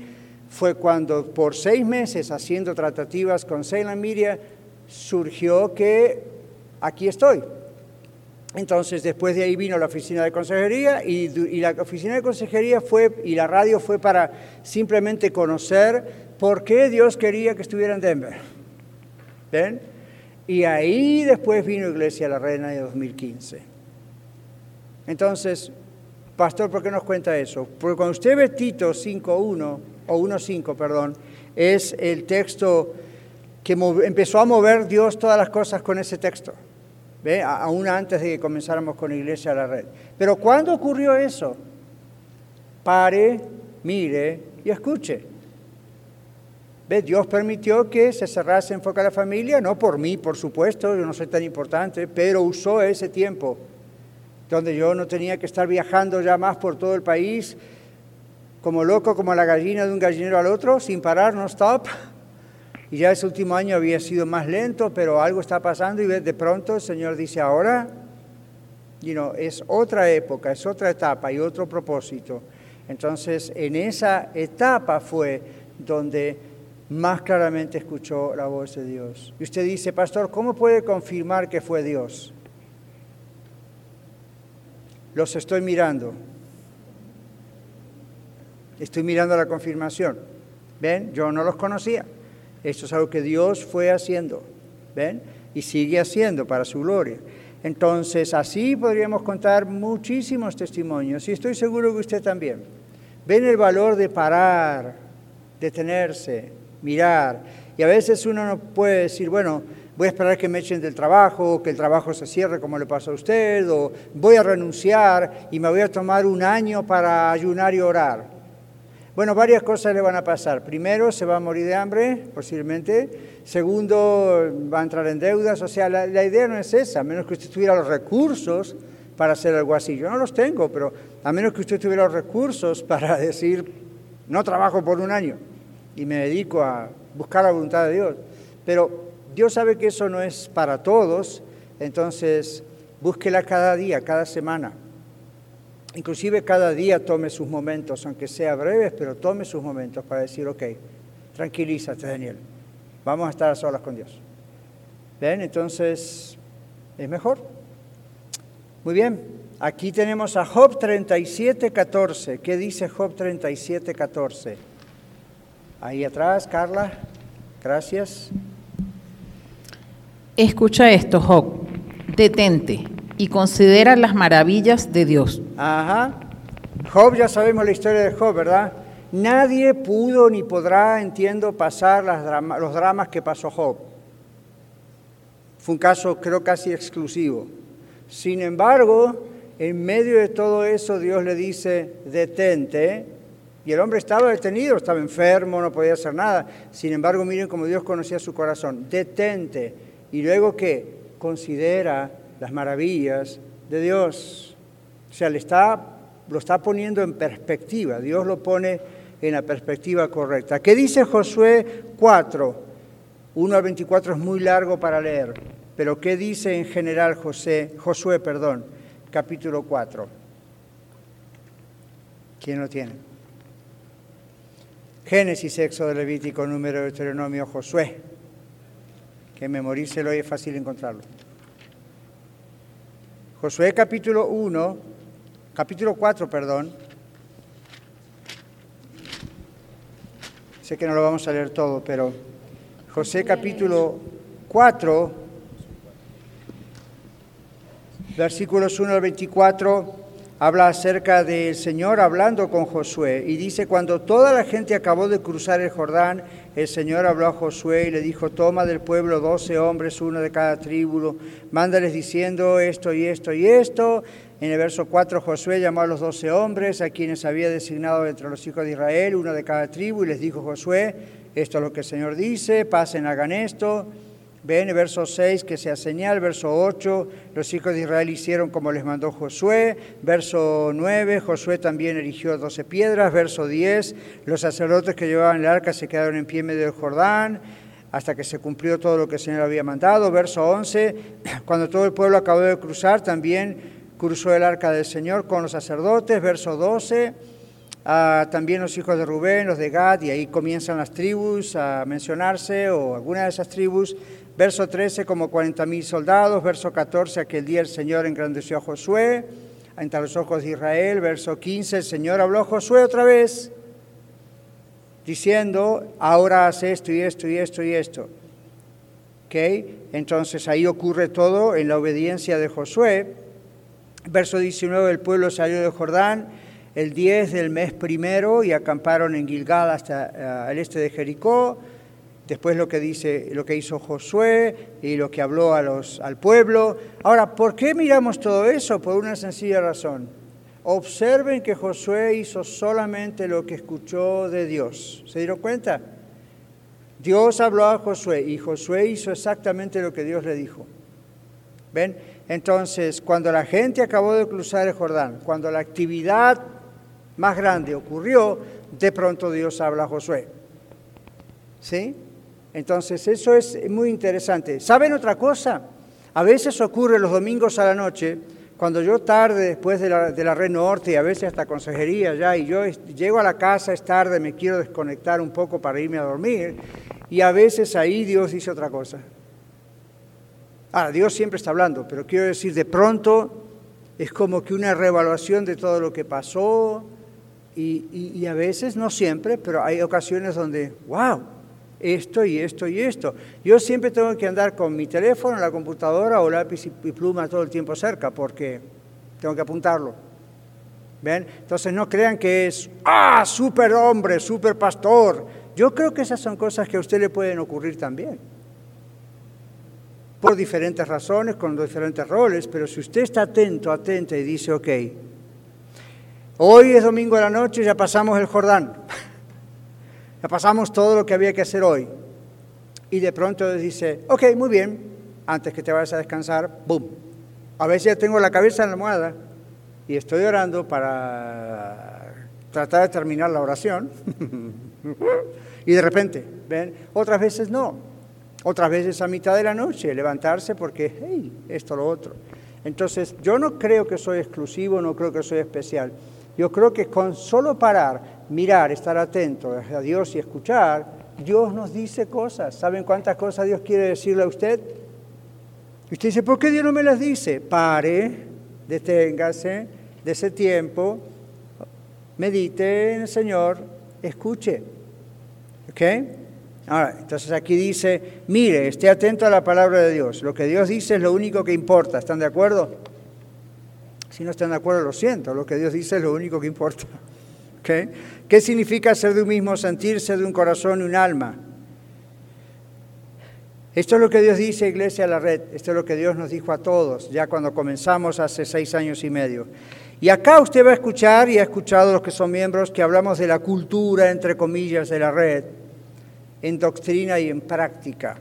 fue cuando por seis meses haciendo tratativas con Salem Media, surgió que aquí estoy. Entonces, después de ahí vino la oficina de consejería y, la oficina de consejería fue, y la radio fue para simplemente conocer por qué Dios quería que estuviera en Denver. ¿Ven? Y ahí después vino Iglesia La Reina de 2015. Entonces, pastor, ¿por qué nos cuenta eso? Porque cuando usted ve Tito 5.1, o 1.5, perdón, es el texto que empezó a mover Dios todas las cosas con ese texto. ¿Ve? Aún antes de que comenzáramos con Iglesia a la Red. Pero ¿cuándo ocurrió eso? Pare, mire y escuche. ¿Ve? Dios permitió que se cerrase Enfoque a la Familia, no por mí, por supuesto, yo no soy tan importante, pero usó ese tiempo donde yo no tenía que estar viajando ya más por todo el país como loco, como la gallina de un gallinero al otro, sin parar, no stop y ya ese último año había sido más lento, pero algo está pasando y de pronto el Señor dice, ahora, you know, es otra época, es otra etapa y otro propósito. Entonces, en esa etapa fue donde más claramente escuchó la voz de Dios. Y usted dice, pastor, ¿cómo puede confirmar que fue Dios? Los estoy mirando. Estoy mirando la confirmación. ¿Ven? Yo no los conocía. Esto es algo que Dios fue haciendo, ¿ven? Y sigue haciendo para su gloria. Entonces, así podríamos contar muchísimos testimonios y estoy seguro que usted también. Ven el valor de parar, detenerse, mirar. Y a veces uno no puede decir, bueno, voy a esperar que me echen del trabajo, que el trabajo se cierre como le pasó a usted, o voy a renunciar y me voy a tomar un año para ayunar y orar. Bueno, varias cosas le van a pasar. Primero, se va a morir de hambre, posiblemente. Segundo, va a entrar en deudas. O sea, la, idea no es esa, a menos que usted tuviera los recursos para hacer algo así. Yo no los tengo, pero a menos que usted tuviera los recursos [LAUGHS] para decir, no trabajo por un año y me dedico a buscar la voluntad de Dios. Pero Dios sabe que eso no es para todos, entonces búsquela cada día, cada semana. Inclusive cada día tome sus momentos, aunque sea breves, pero tome sus momentos para decir, ok, tranquilízate Daniel, vamos a estar a solas con Dios. ¿Ven? Entonces, es mejor. Muy bien, aquí tenemos a Job 37, 14. ¿Qué dice Job 37, 14? Ahí atrás, Carla, gracias. Escucha esto, Job, detente y considera las maravillas de Dios. Ajá. Job, ya sabemos la historia de Job, ¿verdad? Nadie pudo ni podrá, entiendo, pasar los dramas que pasó Job. Fue un caso, creo, casi exclusivo. Sin embargo, en medio de todo eso, Dios le dice, detente. Y el hombre estaba detenido, estaba enfermo, no podía hacer nada. Sin embargo, miren cómo Dios conocía su corazón. Detente. Y luego que considera las maravillas de Dios. O sea, le está, lo está poniendo en perspectiva, Dios lo pone en la perspectiva correcta. ¿Qué dice Josué 4? 1 al 24 es muy largo para leer, pero ¿qué dice en general José, Josué, perdón, capítulo 4? ¿Quién lo tiene? Génesis, Éxodo, Levítico, Número, Deuteronomio, Josué. Que memorícelo y es fácil encontrarlo. Josué capítulo 1, capítulo 4, perdón. Sé que no lo vamos a leer todo, pero José capítulo 4, versículos 1 al 24, habla acerca del Señor hablando con Josué y dice, cuando toda la gente acabó de cruzar el Jordán, el Señor habló a Josué y le dijo, toma del pueblo doce hombres, uno de cada tribu, mándales diciendo esto y esto y esto. En el verso 4 Josué llamó a los doce hombres a quienes había designado entre los hijos de Israel, uno de cada tribu, y les dijo Josué, esto es lo que el Señor dice, pasen, hagan esto. Ven verso 6 que sea señal, verso 8, los hijos de Israel hicieron como les mandó Josué, verso 9, Josué también erigió doce piedras, verso 10, los sacerdotes que llevaban el arca se quedaron en pie en medio del Jordán hasta que se cumplió todo lo que el Señor había mandado, verso 11, [CLEARS THROAT] cuando todo el pueblo acabó de cruzar, también cruzó el arca del Señor con los sacerdotes, verso 12, ah, también los hijos de Rubén, los de Gad, y ahí comienzan las tribus a mencionarse, o alguna de esas tribus, Verso 13, como 40 mil soldados. Verso 14, aquel día el Señor engrandeció a Josué entre los ojos de Israel. Verso 15, el Señor habló a Josué otra vez, diciendo, ahora haz esto y esto y esto y esto. ¿Ok? Entonces ahí ocurre todo en la obediencia de Josué. Verso 19, el pueblo salió de Jordán el 10 del mes primero y acamparon en Gilgal hasta eh, el este de Jericó después lo que dice, lo que hizo Josué y lo que habló a los, al pueblo. Ahora, ¿por qué miramos todo eso? Por una sencilla razón. Observen que Josué hizo solamente lo que escuchó de Dios. ¿Se dieron cuenta? Dios habló a Josué y Josué hizo exactamente lo que Dios le dijo. ¿Ven? Entonces, cuando la gente acabó de cruzar el Jordán, cuando la actividad más grande ocurrió, de pronto Dios habla a Josué. ¿Sí? Entonces, eso es muy interesante. ¿Saben otra cosa? A veces ocurre los domingos a la noche, cuando yo tarde después de la, de la Red Norte y a veces hasta consejería ya, y yo llego a la casa, es tarde, me quiero desconectar un poco para irme a dormir, y a veces ahí Dios dice otra cosa. Ahora, Dios siempre está hablando, pero quiero decir, de pronto es como que una reevaluación de todo lo que pasó, y, a veces, no siempre, pero hay ocasiones donde, wow, esto y esto y esto. Yo siempre tengo que andar con mi teléfono, la computadora o lápiz y pluma todo el tiempo cerca porque tengo que apuntarlo. ¿Ven? Entonces no crean que es, ah, super hombre, super pastor. Yo creo que esas son cosas que a usted le pueden ocurrir también. Por diferentes razones, con diferentes roles, pero si usted está atento, atenta y dice, ok, hoy es domingo de la noche, ya pasamos el Jordán. [LAUGHS] Ya pasamos todo lo que había que hacer hoy. Y de pronto dice, ok, muy bien, antes que te vayas a descansar, ¡boom! A veces ya tengo la cabeza en la almohada y estoy orando para tratar de terminar la oración. [LAUGHS] y de repente, ¿ven? Otras veces no. Otras veces a mitad de la noche, levantarse porque, hey, esto, lo otro. Entonces, yo no creo que soy exclusivo, no creo que soy especial. Yo creo que con solo parar, mirar, estar atento a Dios y escuchar, Dios nos dice cosas. ¿Saben cuántas cosas Dios quiere decirle a usted? Y usted dice, ¿por qué Dios no me las dice? Pare, deténgase de ese tiempo, medite en el Señor, escuche. ¿Ok? Ahora, entonces aquí dice, mire, esté atento a la palabra de Dios. Lo que Dios dice es lo único que importa. ¿Están de acuerdo? Si no están de acuerdo, lo siento, lo que Dios dice es lo único que importa. [LAUGHS] ¿Qué significa ser de un mismo sentirse de un corazón y un alma? Esto es lo que Dios dice, Iglesia la Red, esto es lo que Dios nos dijo a todos, ya cuando comenzamos hace seis años y medio. Y acá usted va a escuchar, y ha escuchado los que son miembros, que hablamos de la cultura, entre comillas, de la red, en doctrina y en práctica.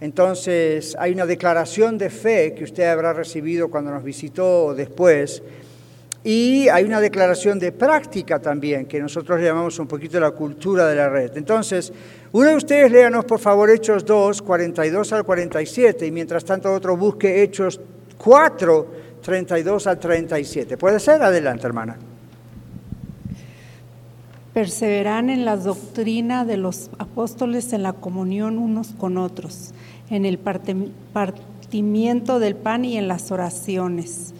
Entonces, hay una declaración de fe que usted habrá recibido cuando nos visitó después, y hay una declaración de práctica también, que nosotros llamamos un poquito la cultura de la red. Entonces, uno de ustedes léanos por favor Hechos 2, 42 al 47, y mientras tanto otro busque Hechos 4, 32 al 37. ¿Puede ser? Adelante, hermana. Perseveran en la doctrina de los apóstoles, en la comunión unos con otros, en el partimiento del pan y en las oraciones.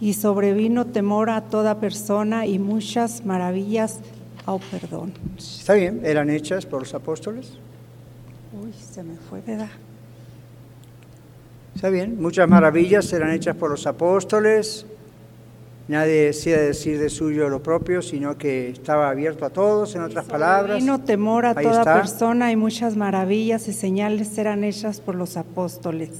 Y sobrevino temor a toda persona y muchas maravillas, oh perdón. Está bien, eran hechas por los apóstoles. Uy, se me fue, ¿verdad? Está bien, muchas maravillas eran hechas por los apóstoles. Nadie decía decir de suyo lo propio, sino que estaba abierto a todos, en otras palabras. Vino temor a Ahí toda está. persona y muchas maravillas y señales eran hechas por los apóstoles.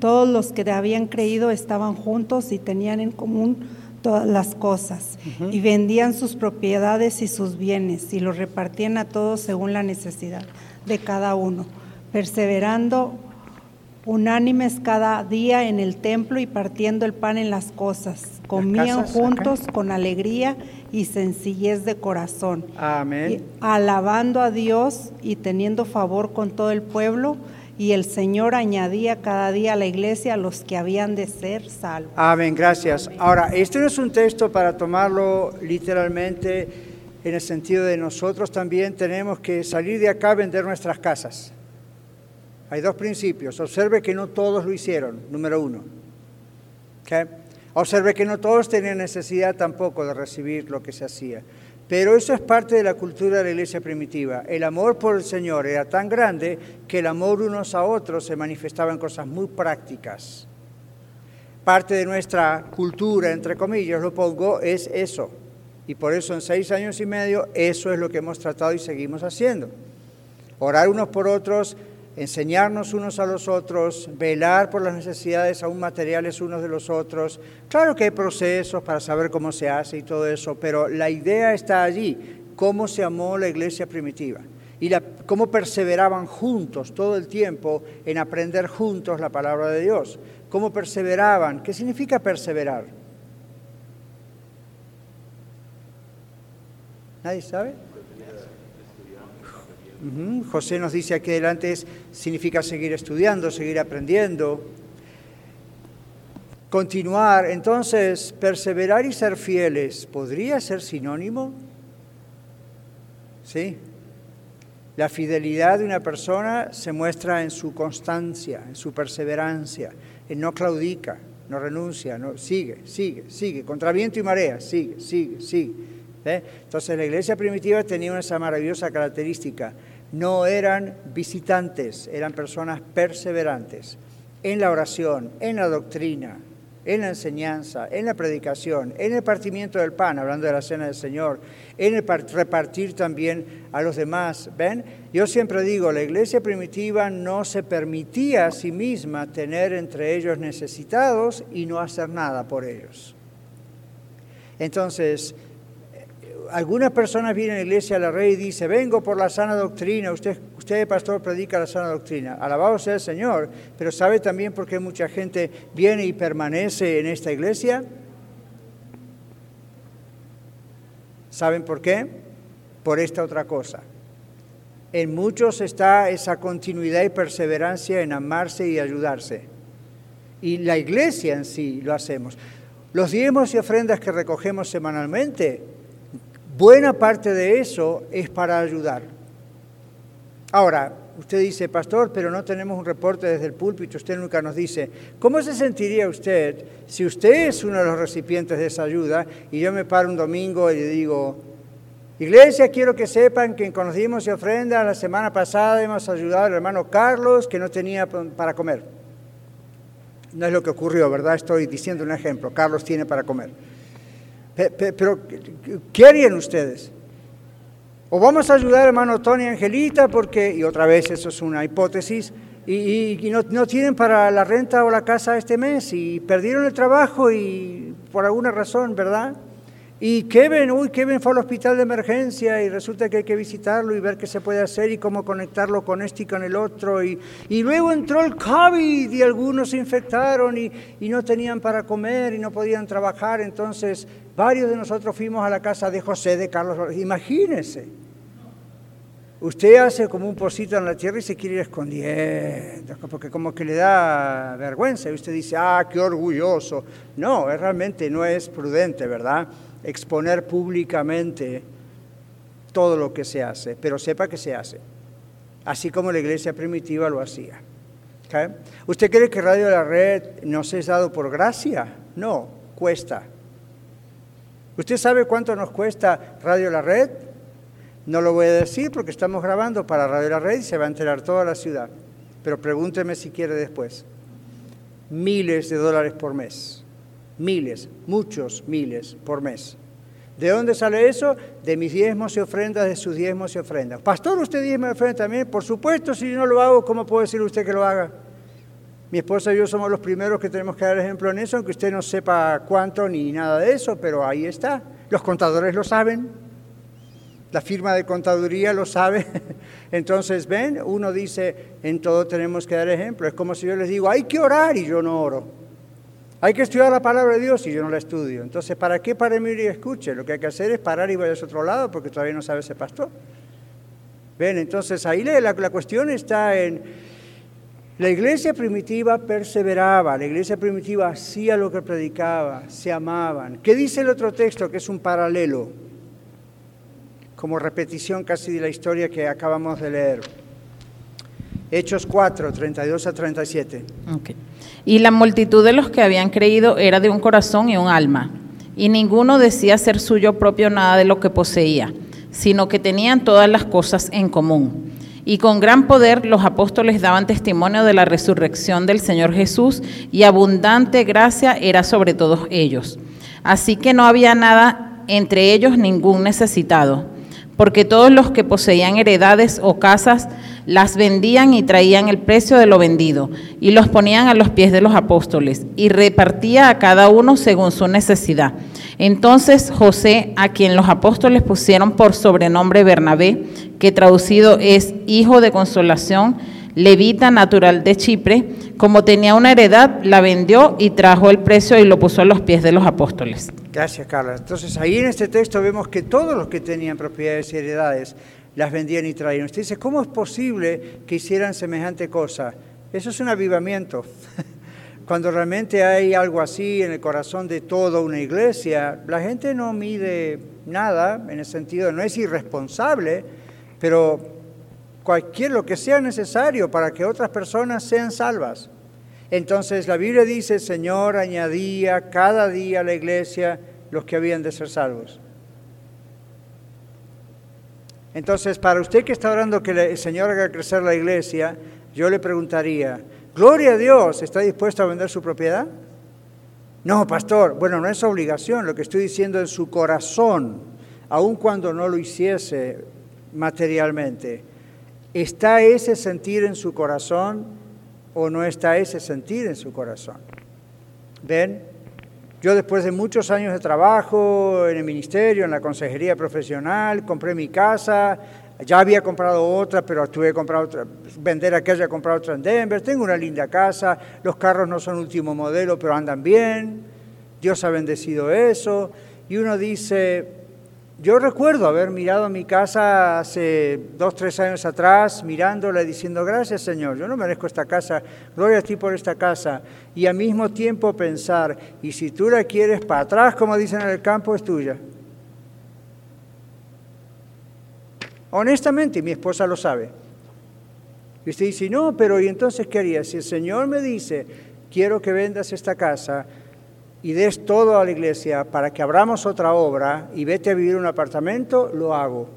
Todos los que habían creído estaban juntos y tenían en común todas las cosas. Y vendían sus propiedades y sus bienes y los repartían a todos según la necesidad de cada uno, perseverando unánimes cada día en el templo y partiendo el pan en las cosas. Comían casas, acá. juntos con alegría y sencillez de corazón, Amén. y alabando a Dios y teniendo favor con todo el pueblo. Y el Señor añadía cada día a la iglesia a los que habían de ser salvos. Amén, gracias. Ahora, este no es un texto para tomarlo literalmente en el sentido de nosotros también tenemos que salir de acá a vender nuestras casas. Hay dos principios. Observe que no todos lo hicieron, número uno. ¿Ok? Observe que no todos tenían necesidad tampoco de recibir lo que se hacía. Pero eso es parte de la cultura de la iglesia primitiva. El amor por el Señor era tan grande que el amor unos a otros se manifestaba en cosas muy prácticas. Parte de nuestra cultura, entre comillas, lo pongo, es eso. Y por eso en seis años y medio eso es lo que hemos tratado y seguimos haciendo. Orar unos por otros, enseñarnos unos a los otros, velar por las necesidades aún materiales unos de los otros. Claro que hay procesos para saber cómo se hace y todo eso, pero la idea está allí, cómo se amó la iglesia primitiva y cómo perseveraban juntos todo el tiempo en aprender juntos la palabra de Dios. Cómo perseveraban. ¿Qué significa perseverar? ¿Nadie sabe? José nos dice aquí adelante significa seguir estudiando, seguir aprendiendo, continuar. Entonces, perseverar y ser fieles, ¿podría ser sinónimo? ¿Sí? La fidelidad de una persona se muestra en su constancia, en su perseverancia, en no claudica, no renuncia, no, sigue, sigue, sigue, contra viento y marea, sigue, sigue, sigue. ¿Ve? Entonces la iglesia primitiva tenía esa maravillosa característica. No eran visitantes, eran personas perseverantes en la oración, en la doctrina, en la enseñanza, en la predicación, en el partimiento del pan, hablando de la cena del Señor, en el par- repartir también a los demás. ¿Ven? Yo siempre digo, la iglesia primitiva no se permitía a sí misma tener entre ellos necesitados y no hacer nada por ellos. Entonces, algunas personas vienen a la iglesia a la rey y dicen, vengo por la sana doctrina, usted, usted pastor predica la sana doctrina, alabado sea el Señor, pero ¿sabe también por qué mucha gente viene y permanece en esta iglesia? ¿Saben por qué? Por esta otra cosa. En muchos está esa continuidad y perseverancia en amarse y ayudarse. Y la iglesia en sí lo hacemos. Los diezmos y ofrendas que recogemos semanalmente, buena parte de eso es para ayudar. Ahora, usted dice, pastor, pero no tenemos un reporte desde el púlpito, usted nunca nos dice, ¿cómo se sentiría usted si usted es uno de los recipientes de esa ayuda y yo me paro un domingo y le digo, iglesia, quiero que sepan que con los diezmos y ofrendas la semana pasada hemos ayudado al hermano Carlos que no tenía para comer? No es lo que ocurrió, ¿verdad? Estoy diciendo un ejemplo, Carlos tiene para comer. Pe- pe- Pero, ¿qué harían ustedes? O vamos a ayudar al hermano Tony y Angelita porque, y otra vez eso es una hipótesis, y, no tienen para la renta o la casa este mes y perdieron el trabajo y por alguna razón, ¿verdad? Y Kevin, uy, Kevin fue al hospital de emergencia y resulta que hay que visitarlo y ver qué se puede hacer y cómo conectarlo con este y con el otro. Y, y luego entró el COVID y algunos se infectaron y, y no tenían para comer y no podían trabajar. Entonces, varios de nosotros fuimos a la casa de José, de Carlos. Imagínense. Usted hace como un pocito en la tierra y se quiere ir escondiendo, porque como que le da vergüenza. Y usted dice, ah, qué orgulloso. No, realmente no es prudente, ¿verdad? Exponer públicamente todo lo que se hace, pero sepa que se hace, así como la iglesia primitiva lo hacía. ¿Usted cree que Radio La Red nos es dado por gracia? No, cuesta. ¿Usted sabe cuánto nos cuesta Radio La Red? No lo voy a decir porque estamos grabando para Radio La Red y se va a enterar toda la ciudad. Pero pregúnteme si quiere después. Miles de dólares por mes. Miles, muchos miles por mes. ¿De dónde sale eso? De mis diezmos y ofrendas, de sus diezmos y ofrendas. Pastor, ¿usted diezma y ofrenda también? Por supuesto, si yo no lo hago, ¿cómo puede decir usted que lo haga? Mi esposa y yo somos los primeros que tenemos que dar ejemplo en eso, aunque usted no sepa cuánto ni nada de eso, pero ahí está. Los contadores lo saben, la firma de contaduría lo sabe. [LAUGHS] Entonces, ven, uno dice, en todo tenemos que dar ejemplo. Es como si yo les digo, hay que orar y yo no oro. Hay que estudiar la palabra de Dios y yo no la estudio. Entonces, ¿para qué para mí y escuche? Lo que hay que hacer es parar y vayas a otro lado porque todavía no sabe ese pastor. Ven, entonces ahí la, la cuestión está en la iglesia primitiva perseveraba, la iglesia primitiva hacía lo que predicaba, se amaban. ¿Qué dice el otro texto que es un paralelo? Como repetición casi de la historia que acabamos de leer. Hechos 4, 32 a 37. Y la multitud de los que habían creído era de un corazón y un alma, y ninguno decía ser suyo propio nada de lo que poseía, sino que tenían todas las cosas en común. Y con gran poder los apóstoles daban testimonio de la resurrección del Señor Jesús y abundante gracia era sobre todos ellos. Así que no había nada entre ellos ningún necesitado, porque todos los que poseían heredades o casas las vendían y traían el precio de lo vendido y los ponían a los pies de los apóstoles y repartía a cada uno según su necesidad. Entonces José, a quien los apóstoles pusieron por sobrenombre Bernabé, que traducido es hijo de consolación, levita natural de Chipre, como tenía una heredad, la vendió y trajo el precio y lo puso a los pies de los apóstoles. Gracias, Carla. Entonces ahí en este texto vemos que todos los que tenían propiedades y heredades las vendían y traían. Usted dice, ¿cómo es posible que hicieran semejante cosa? Eso es un avivamiento. [LAUGHS] Cuando realmente hay algo así en el corazón de toda una iglesia, la gente no mide nada en el sentido, no es irresponsable, pero cualquier lo que sea necesario para que otras personas sean salvas. Entonces la Biblia dice, Señor añadía cada día a la iglesia los que habían de ser salvos. Entonces, para usted que está orando que el Señor haga crecer la iglesia, yo le preguntaría, Gloria a Dios, ¿está dispuesto a vender su propiedad? No, pastor, bueno, no es obligación, lo que estoy diciendo es su corazón, aun cuando no lo hiciese materialmente. ¿Está ese sentir en su corazón o no está ese sentir en su corazón? ¿Ven? Yo después de muchos años de trabajo en el ministerio, en la consejería profesional, compré mi casa, ya había comprado otra, pero tuve que comprar otra, vender aquella, comprar otra en Denver. Tengo una linda casa, los carros no son último modelo, pero andan bien. Dios ha bendecido eso. Y uno dice, yo recuerdo haber mirado mi casa hace dos, tres años atrás, mirándola y diciendo, gracias Señor, yo no merezco esta casa, gloria a ti por esta casa. Y al mismo tiempo pensar, y si tú la quieres para atrás, como dicen en el campo, es tuya. Honestamente, mi esposa lo sabe. Y usted dice, no, pero ¿y entonces qué haría? Si el Señor me dice, quiero que vendas esta casa y des todo a la iglesia para que abramos otra obra y vete a vivir en un apartamento, lo hago.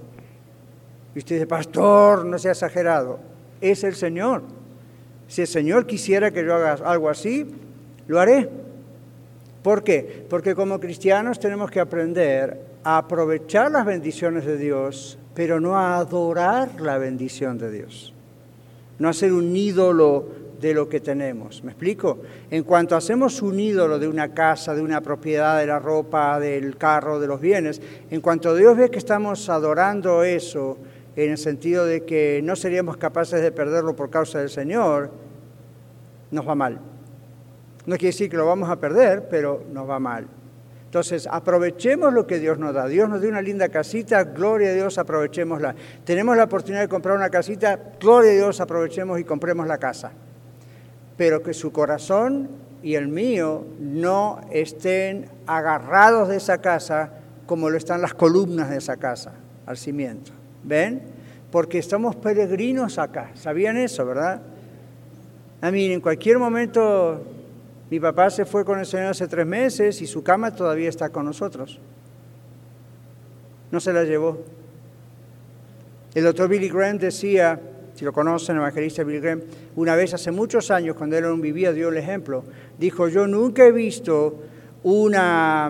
Y usted dice, pastor, no sea exagerado. Es el Señor. Si el Señor quisiera que yo haga algo así, lo haré. ¿Por qué? Porque como cristianos tenemos que aprender a aprovechar las bendiciones de Dios pero no a adorar la bendición de Dios, no a ser un ídolo de lo que tenemos. ¿Me explico? En cuanto hacemos un ídolo de una casa, de una propiedad, de la ropa, del carro, de los bienes, en cuanto Dios ve que estamos adorando eso, en el sentido de que no seríamos capaces de perderlo por causa del Señor, nos va mal. No quiere decir que lo vamos a perder, pero nos va mal. Entonces, aprovechemos lo que Dios nos da. Dios nos dio una linda casita, gloria a Dios, aprovechémosla. Tenemos la oportunidad de comprar una casita, gloria a Dios, aprovechemos y compremos la casa. Pero que su corazón y el mío no estén agarrados de esa casa como lo están las columnas de esa casa, al cimiento. ¿Ven? Porque estamos peregrinos acá. ¿Sabían eso, verdad? A mí, en cualquier momento mi papá se fue con el Señor hace tres meses y su cama todavía está con nosotros. No se la llevó. El doctor Billy Graham decía, si lo conocen, el evangelista Billy Graham, una vez hace muchos años, cuando él aún vivía, dio el ejemplo. Dijo, yo nunca he visto una,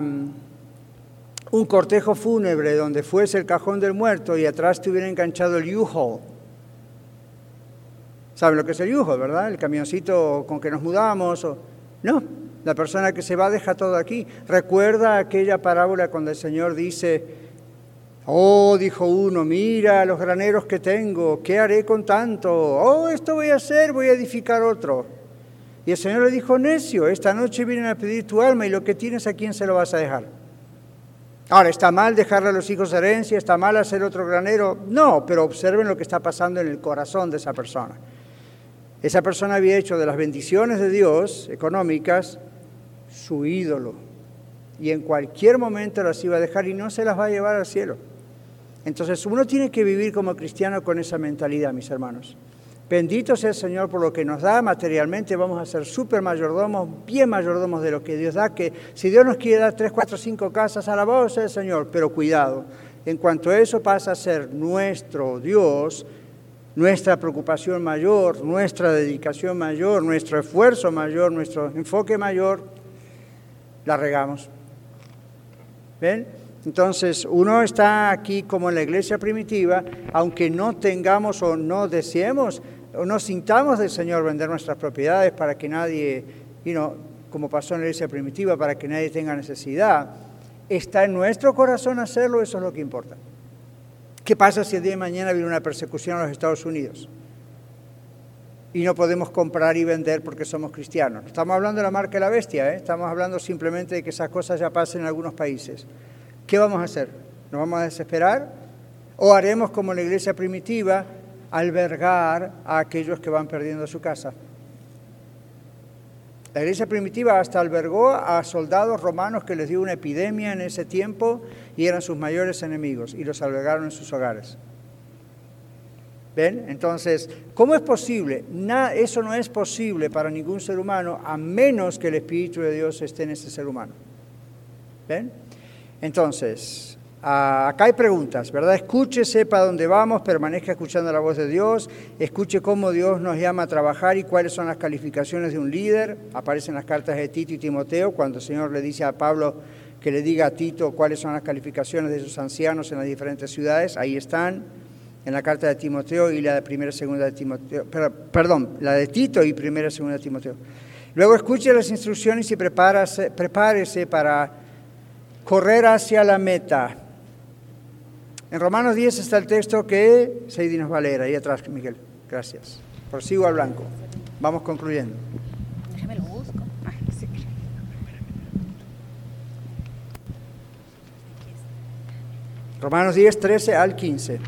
un cortejo fúnebre donde fuese el cajón del muerto y atrás te hubiera enganchado el U-Haul. ¿Saben lo que es el U-Haul, verdad? El camioncito con que nos mudamos. O... No, la persona que se va deja todo aquí. Recuerda aquella parábola cuando el Señor dice, oh, dijo uno, mira los graneros que tengo, ¿qué haré con tanto? Oh, esto voy a hacer, voy a edificar otro. Y el Señor le dijo, necio, esta noche vienen a pedir tu alma y lo que tienes a quién se lo vas a dejar. Ahora, ¿está mal dejarle a los hijos herencia? ¿Está mal hacer otro granero? No, pero observen lo que está pasando en el corazón de esa persona. Esa persona había hecho de las bendiciones de Dios económicas su ídolo. Y en cualquier momento las iba a dejar y no se las va a llevar al cielo. Entonces uno tiene que vivir como cristiano con esa mentalidad, mis hermanos. Bendito sea el Señor por lo que nos da materialmente. Vamos a ser súper mayordomos, bien mayordomos de lo que Dios da. Que si Dios nos quiere dar tres, cuatro, cinco casas, alabado sea el Señor. Pero cuidado, en cuanto a eso pasa a ser nuestro Dios, nuestra preocupación mayor, nuestra dedicación mayor, nuestro esfuerzo mayor, nuestro enfoque mayor, la regamos. ¿Ven? Entonces, uno está aquí como en la iglesia primitiva, aunque no tengamos o no deseemos o no sintamos del Señor vender nuestras propiedades para que nadie, como pasó en la iglesia primitiva, para que nadie tenga necesidad, está en nuestro corazón hacerlo, eso es lo que importa. ¿Qué pasa si el día de mañana viene una persecución a los Estados Unidos? Y no podemos comprar y vender porque somos cristianos. Estamos hablando de la marca de la bestia, ¿eh? estamos hablando simplemente de que esas cosas ya pasen en algunos países. ¿Qué vamos a hacer? ¿Nos vamos a desesperar? ¿O haremos como la iglesia primitiva, albergar a aquellos que van perdiendo su casa. La iglesia primitiva hasta albergó a soldados romanos que les dio una epidemia en ese tiempo y eran sus mayores enemigos y los albergaron en sus hogares. ¿Ven? Entonces, ¿cómo es posible? eso no es posible para ningún ser humano a menos que el Espíritu de Dios esté en ese ser humano. ¿Ven? Entonces, acá hay preguntas, ¿verdad? Escuche, sepa dónde vamos, permanezca escuchando la voz de Dios, escuche cómo Dios nos llama a trabajar y cuáles son las calificaciones de un líder. Aparecen las cartas de Tito y Timoteo, cuando el Señor le dice a Pablo que le diga a Tito cuáles son las calificaciones de sus ancianos en las diferentes ciudades. Ahí están, en la carta de Timoteo y la de primera y segunda de Timoteo. perdón, la de Tito y primera y segunda de Timoteo. Luego escuche las instrucciones y prepárese, prepárese para correr hacia la meta. En Romanos 10 está el texto que Seidi nos va a leer. Ahí atrás, Miguel. Gracias. Prosigo al blanco. Vamos concluyendo. Déjame lo busco. Romanos 10, 13 al 15.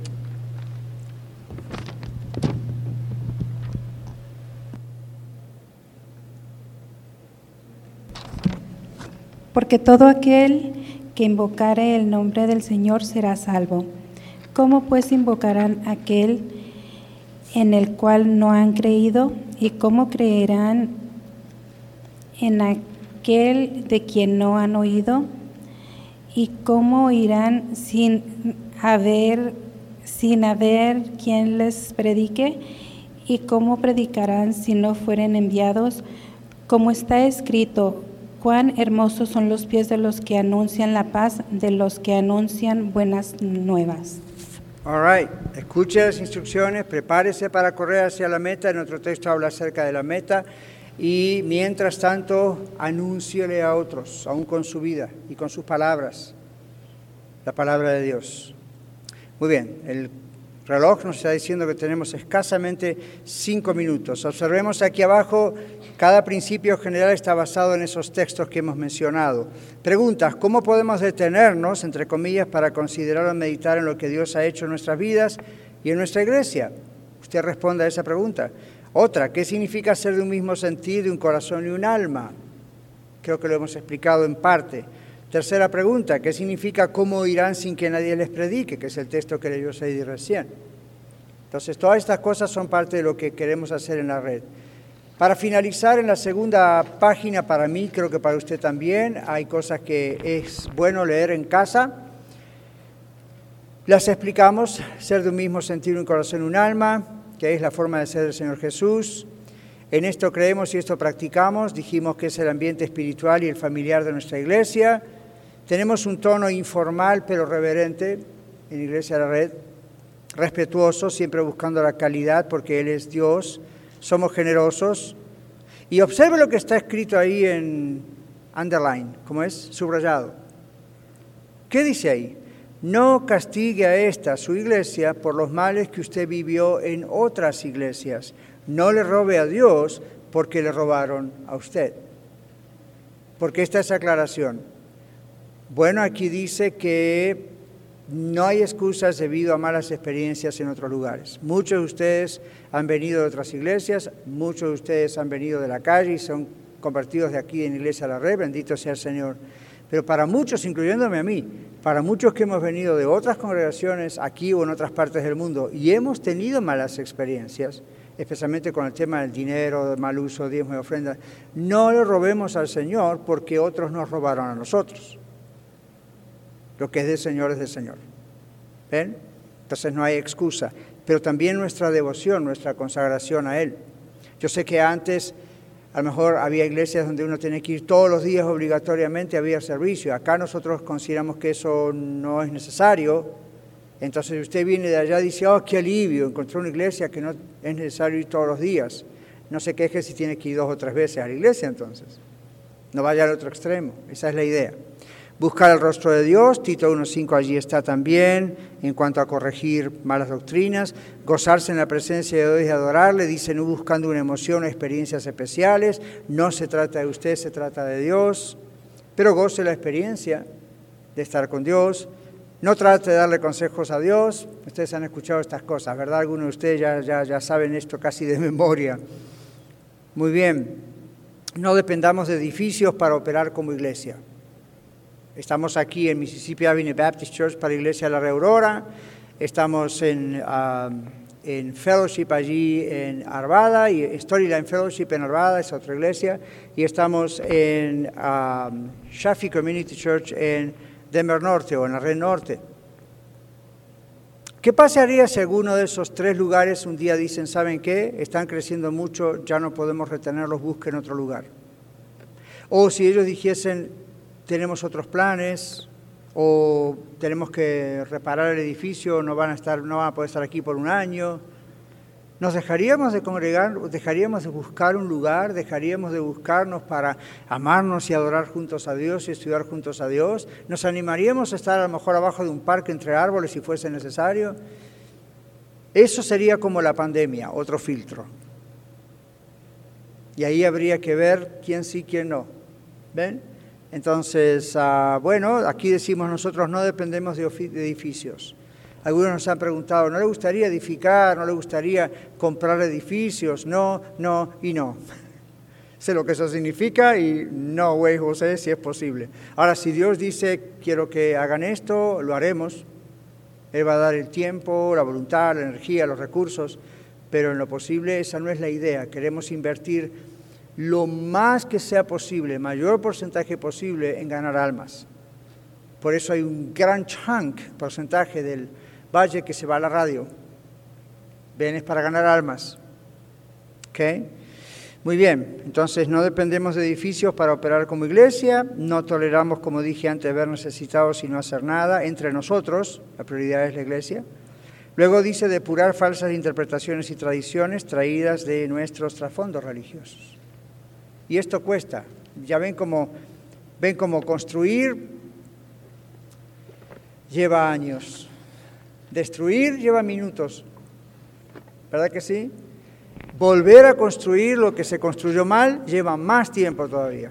Porque todo aquel que invocare el nombre del Señor será salvo. ¿Cómo pues invocarán aquel en el cual no han creído? ¿Y cómo creerán en aquel de quien no han oído? ¿Y cómo irán sin haber sin haber quien les predique? ¿Y cómo predicarán si no fueren enviados? Como está escrito, Cuán hermosos son los pies de los que anuncian la paz, de los que anuncian buenas nuevas. All right. Escuche las instrucciones, prepárese para correr hacia la meta. En otro texto habla acerca de la meta. Y mientras tanto, anúnciele a otros, aún con su vida y con sus palabras, la palabra de Dios. Muy bien, el reloj nos está diciendo que tenemos escasamente cinco minutos. Observemos aquí abajo, cada principio general está basado en esos textos que hemos mencionado. Preguntas, ¿cómo podemos detenernos, entre comillas, para considerar o meditar en lo que Dios ha hecho en nuestras vidas y en nuestra iglesia? Usted responde a esa pregunta. Otra, ¿qué significa ser de un mismo sentido, de un corazón y un alma? Creo que lo hemos explicado en parte. Tercera pregunta, ¿qué significa cómo irán sin que nadie les predique? Que es el texto que leyó Seidi recién. Entonces, todas estas cosas son parte de lo que queremos hacer en la red. Para finalizar, en la segunda página, para mí, creo que para usted también, hay cosas que es bueno leer en casa. Las explicamos, ser de un mismo sentido, un corazón, un alma, que es la forma de ser del Señor Jesús. En esto creemos y esto practicamos. Dijimos que es el ambiente espiritual y el familiar de nuestra iglesia. Tenemos un tono informal pero reverente en Iglesia de la Red, respetuoso, siempre buscando la calidad porque Él es Dios. Somos generosos. Y observe lo que está escrito ahí en underline, como es subrayado. ¿Qué dice ahí? No castigue a esta, su iglesia, por los males que usted vivió en otras iglesias. No le robe a Dios porque le robaron a usted. Porque esta es aclaración. Bueno, aquí dice que no hay excusas debido a malas experiencias en otros lugares. Muchos de ustedes han venido de otras iglesias, muchos de ustedes han venido de la calle y son convertidos de aquí en Iglesia de la Red, bendito sea el Señor. Pero para muchos, incluyéndome a mí, para muchos que hemos venido de otras congregaciones aquí o en otras partes del mundo y hemos tenido malas experiencias, especialmente con el tema del dinero, mal uso, diezmo y ofrenda, no le robemos al Señor porque otros nos robaron a nosotros. Lo que es del Señor es del Señor. ¿Ven? Entonces no hay excusa. Pero también nuestra devoción, nuestra consagración a Él. Yo sé que antes a lo mejor había iglesias donde uno tenía que ir todos los días obligatoriamente, había servicio. Acá nosotros consideramos que eso no es necesario. Entonces usted viene de allá y dice, oh, qué alivio, encontró una iglesia que no es necesario ir todos los días. No se queje si tiene que ir dos o tres veces a la iglesia entonces. No vaya al otro extremo, esa es la idea. Buscar el rostro de Dios, Tito 1.5 allí está también, en cuanto a corregir malas doctrinas, gozarse en la presencia de Dios y adorarle, dice no buscando una emoción o experiencias especiales, no se trata de usted, se trata de Dios, pero goce la experiencia de estar con Dios, no trate de darle consejos a Dios, ustedes han escuchado estas cosas, ¿verdad? Algunos de ustedes ya, ya, ya saben esto casi de [LAUGHS] memoria. Muy bien, no dependamos de edificios para operar como iglesia. Estamos aquí en Mississippi Avenue Baptist Church para la Iglesia de la Reaurora. Estamos en, um, Fellowship allí en Arvada, y Storyline Fellowship en Arvada, es otra iglesia. Y estamos en um, Shafi Community Church en Denver Norte o en la Red Norte. ¿Qué pasaría si alguno de esos tres lugares un día dicen, ¿saben qué? Están creciendo mucho, ya no podemos retenerlos, busquen otro lugar. O si ellos dijesen, tenemos otros planes o tenemos que reparar el edificio, no van a estar, no van a poder estar aquí por un año. ¿Nos dejaríamos de congregar, dejaríamos de buscar un lugar, dejaríamos de buscarnos para amarnos y adorar juntos a Dios y estudiar juntos a Dios? ¿Nos animaríamos a estar a lo mejor abajo de un parque entre árboles si fuese necesario? Eso sería como la pandemia, otro filtro. Y ahí habría que ver quién sí, quién no. ¿Ven? Entonces, uh, bueno, aquí decimos nosotros no dependemos de, de, edificios. Algunos nos han preguntado, ¿no le gustaría edificar? ¿No le gustaría comprar edificios? No, no y no. [LAUGHS] sé lo que eso significa y no, güey, José, si es posible. Ahora, si Dios dice, quiero que hagan esto, lo haremos. Él va a dar el tiempo, la voluntad, la energía, los recursos, pero en lo posible esa no es la idea. Queremos invertir lo más que sea posible, mayor porcentaje posible en ganar almas. Por eso hay un gran chunk, porcentaje del valle que se va a la radio. Ven, es para ganar almas. ¿Ok? Muy bien, entonces no dependemos de edificios para operar como iglesia, no toleramos, como dije antes, ver necesitados y no hacer nada entre nosotros, la prioridad es la iglesia. Luego dice depurar falsas interpretaciones y tradiciones traídas de nuestros trasfondos religiosos. Y esto cuesta. Ya ven cómo, ven cómo construir lleva años. Destruir lleva minutos. ¿Verdad que sí? Volver a construir lo que se construyó mal lleva más tiempo todavía.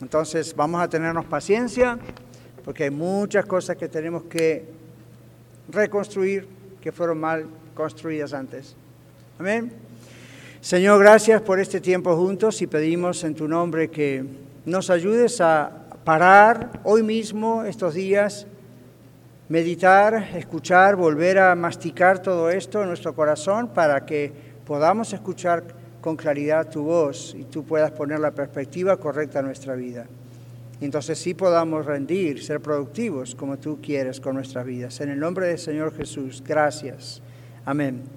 Entonces vamos a tenernos paciencia porque hay muchas cosas que tenemos que reconstruir que fueron mal construidas antes. Amén. Señor, gracias por este tiempo juntos y pedimos en tu nombre que nos ayudes a parar hoy mismo, estos días, meditar, escuchar, volver a masticar todo esto en nuestro corazón para que podamos escuchar con claridad tu voz y tú puedas poner la perspectiva correcta a nuestra vida. Y entonces sí podamos rendir, ser productivos como tú quieres con nuestras vidas. En el nombre del Señor Jesús, gracias. Amén.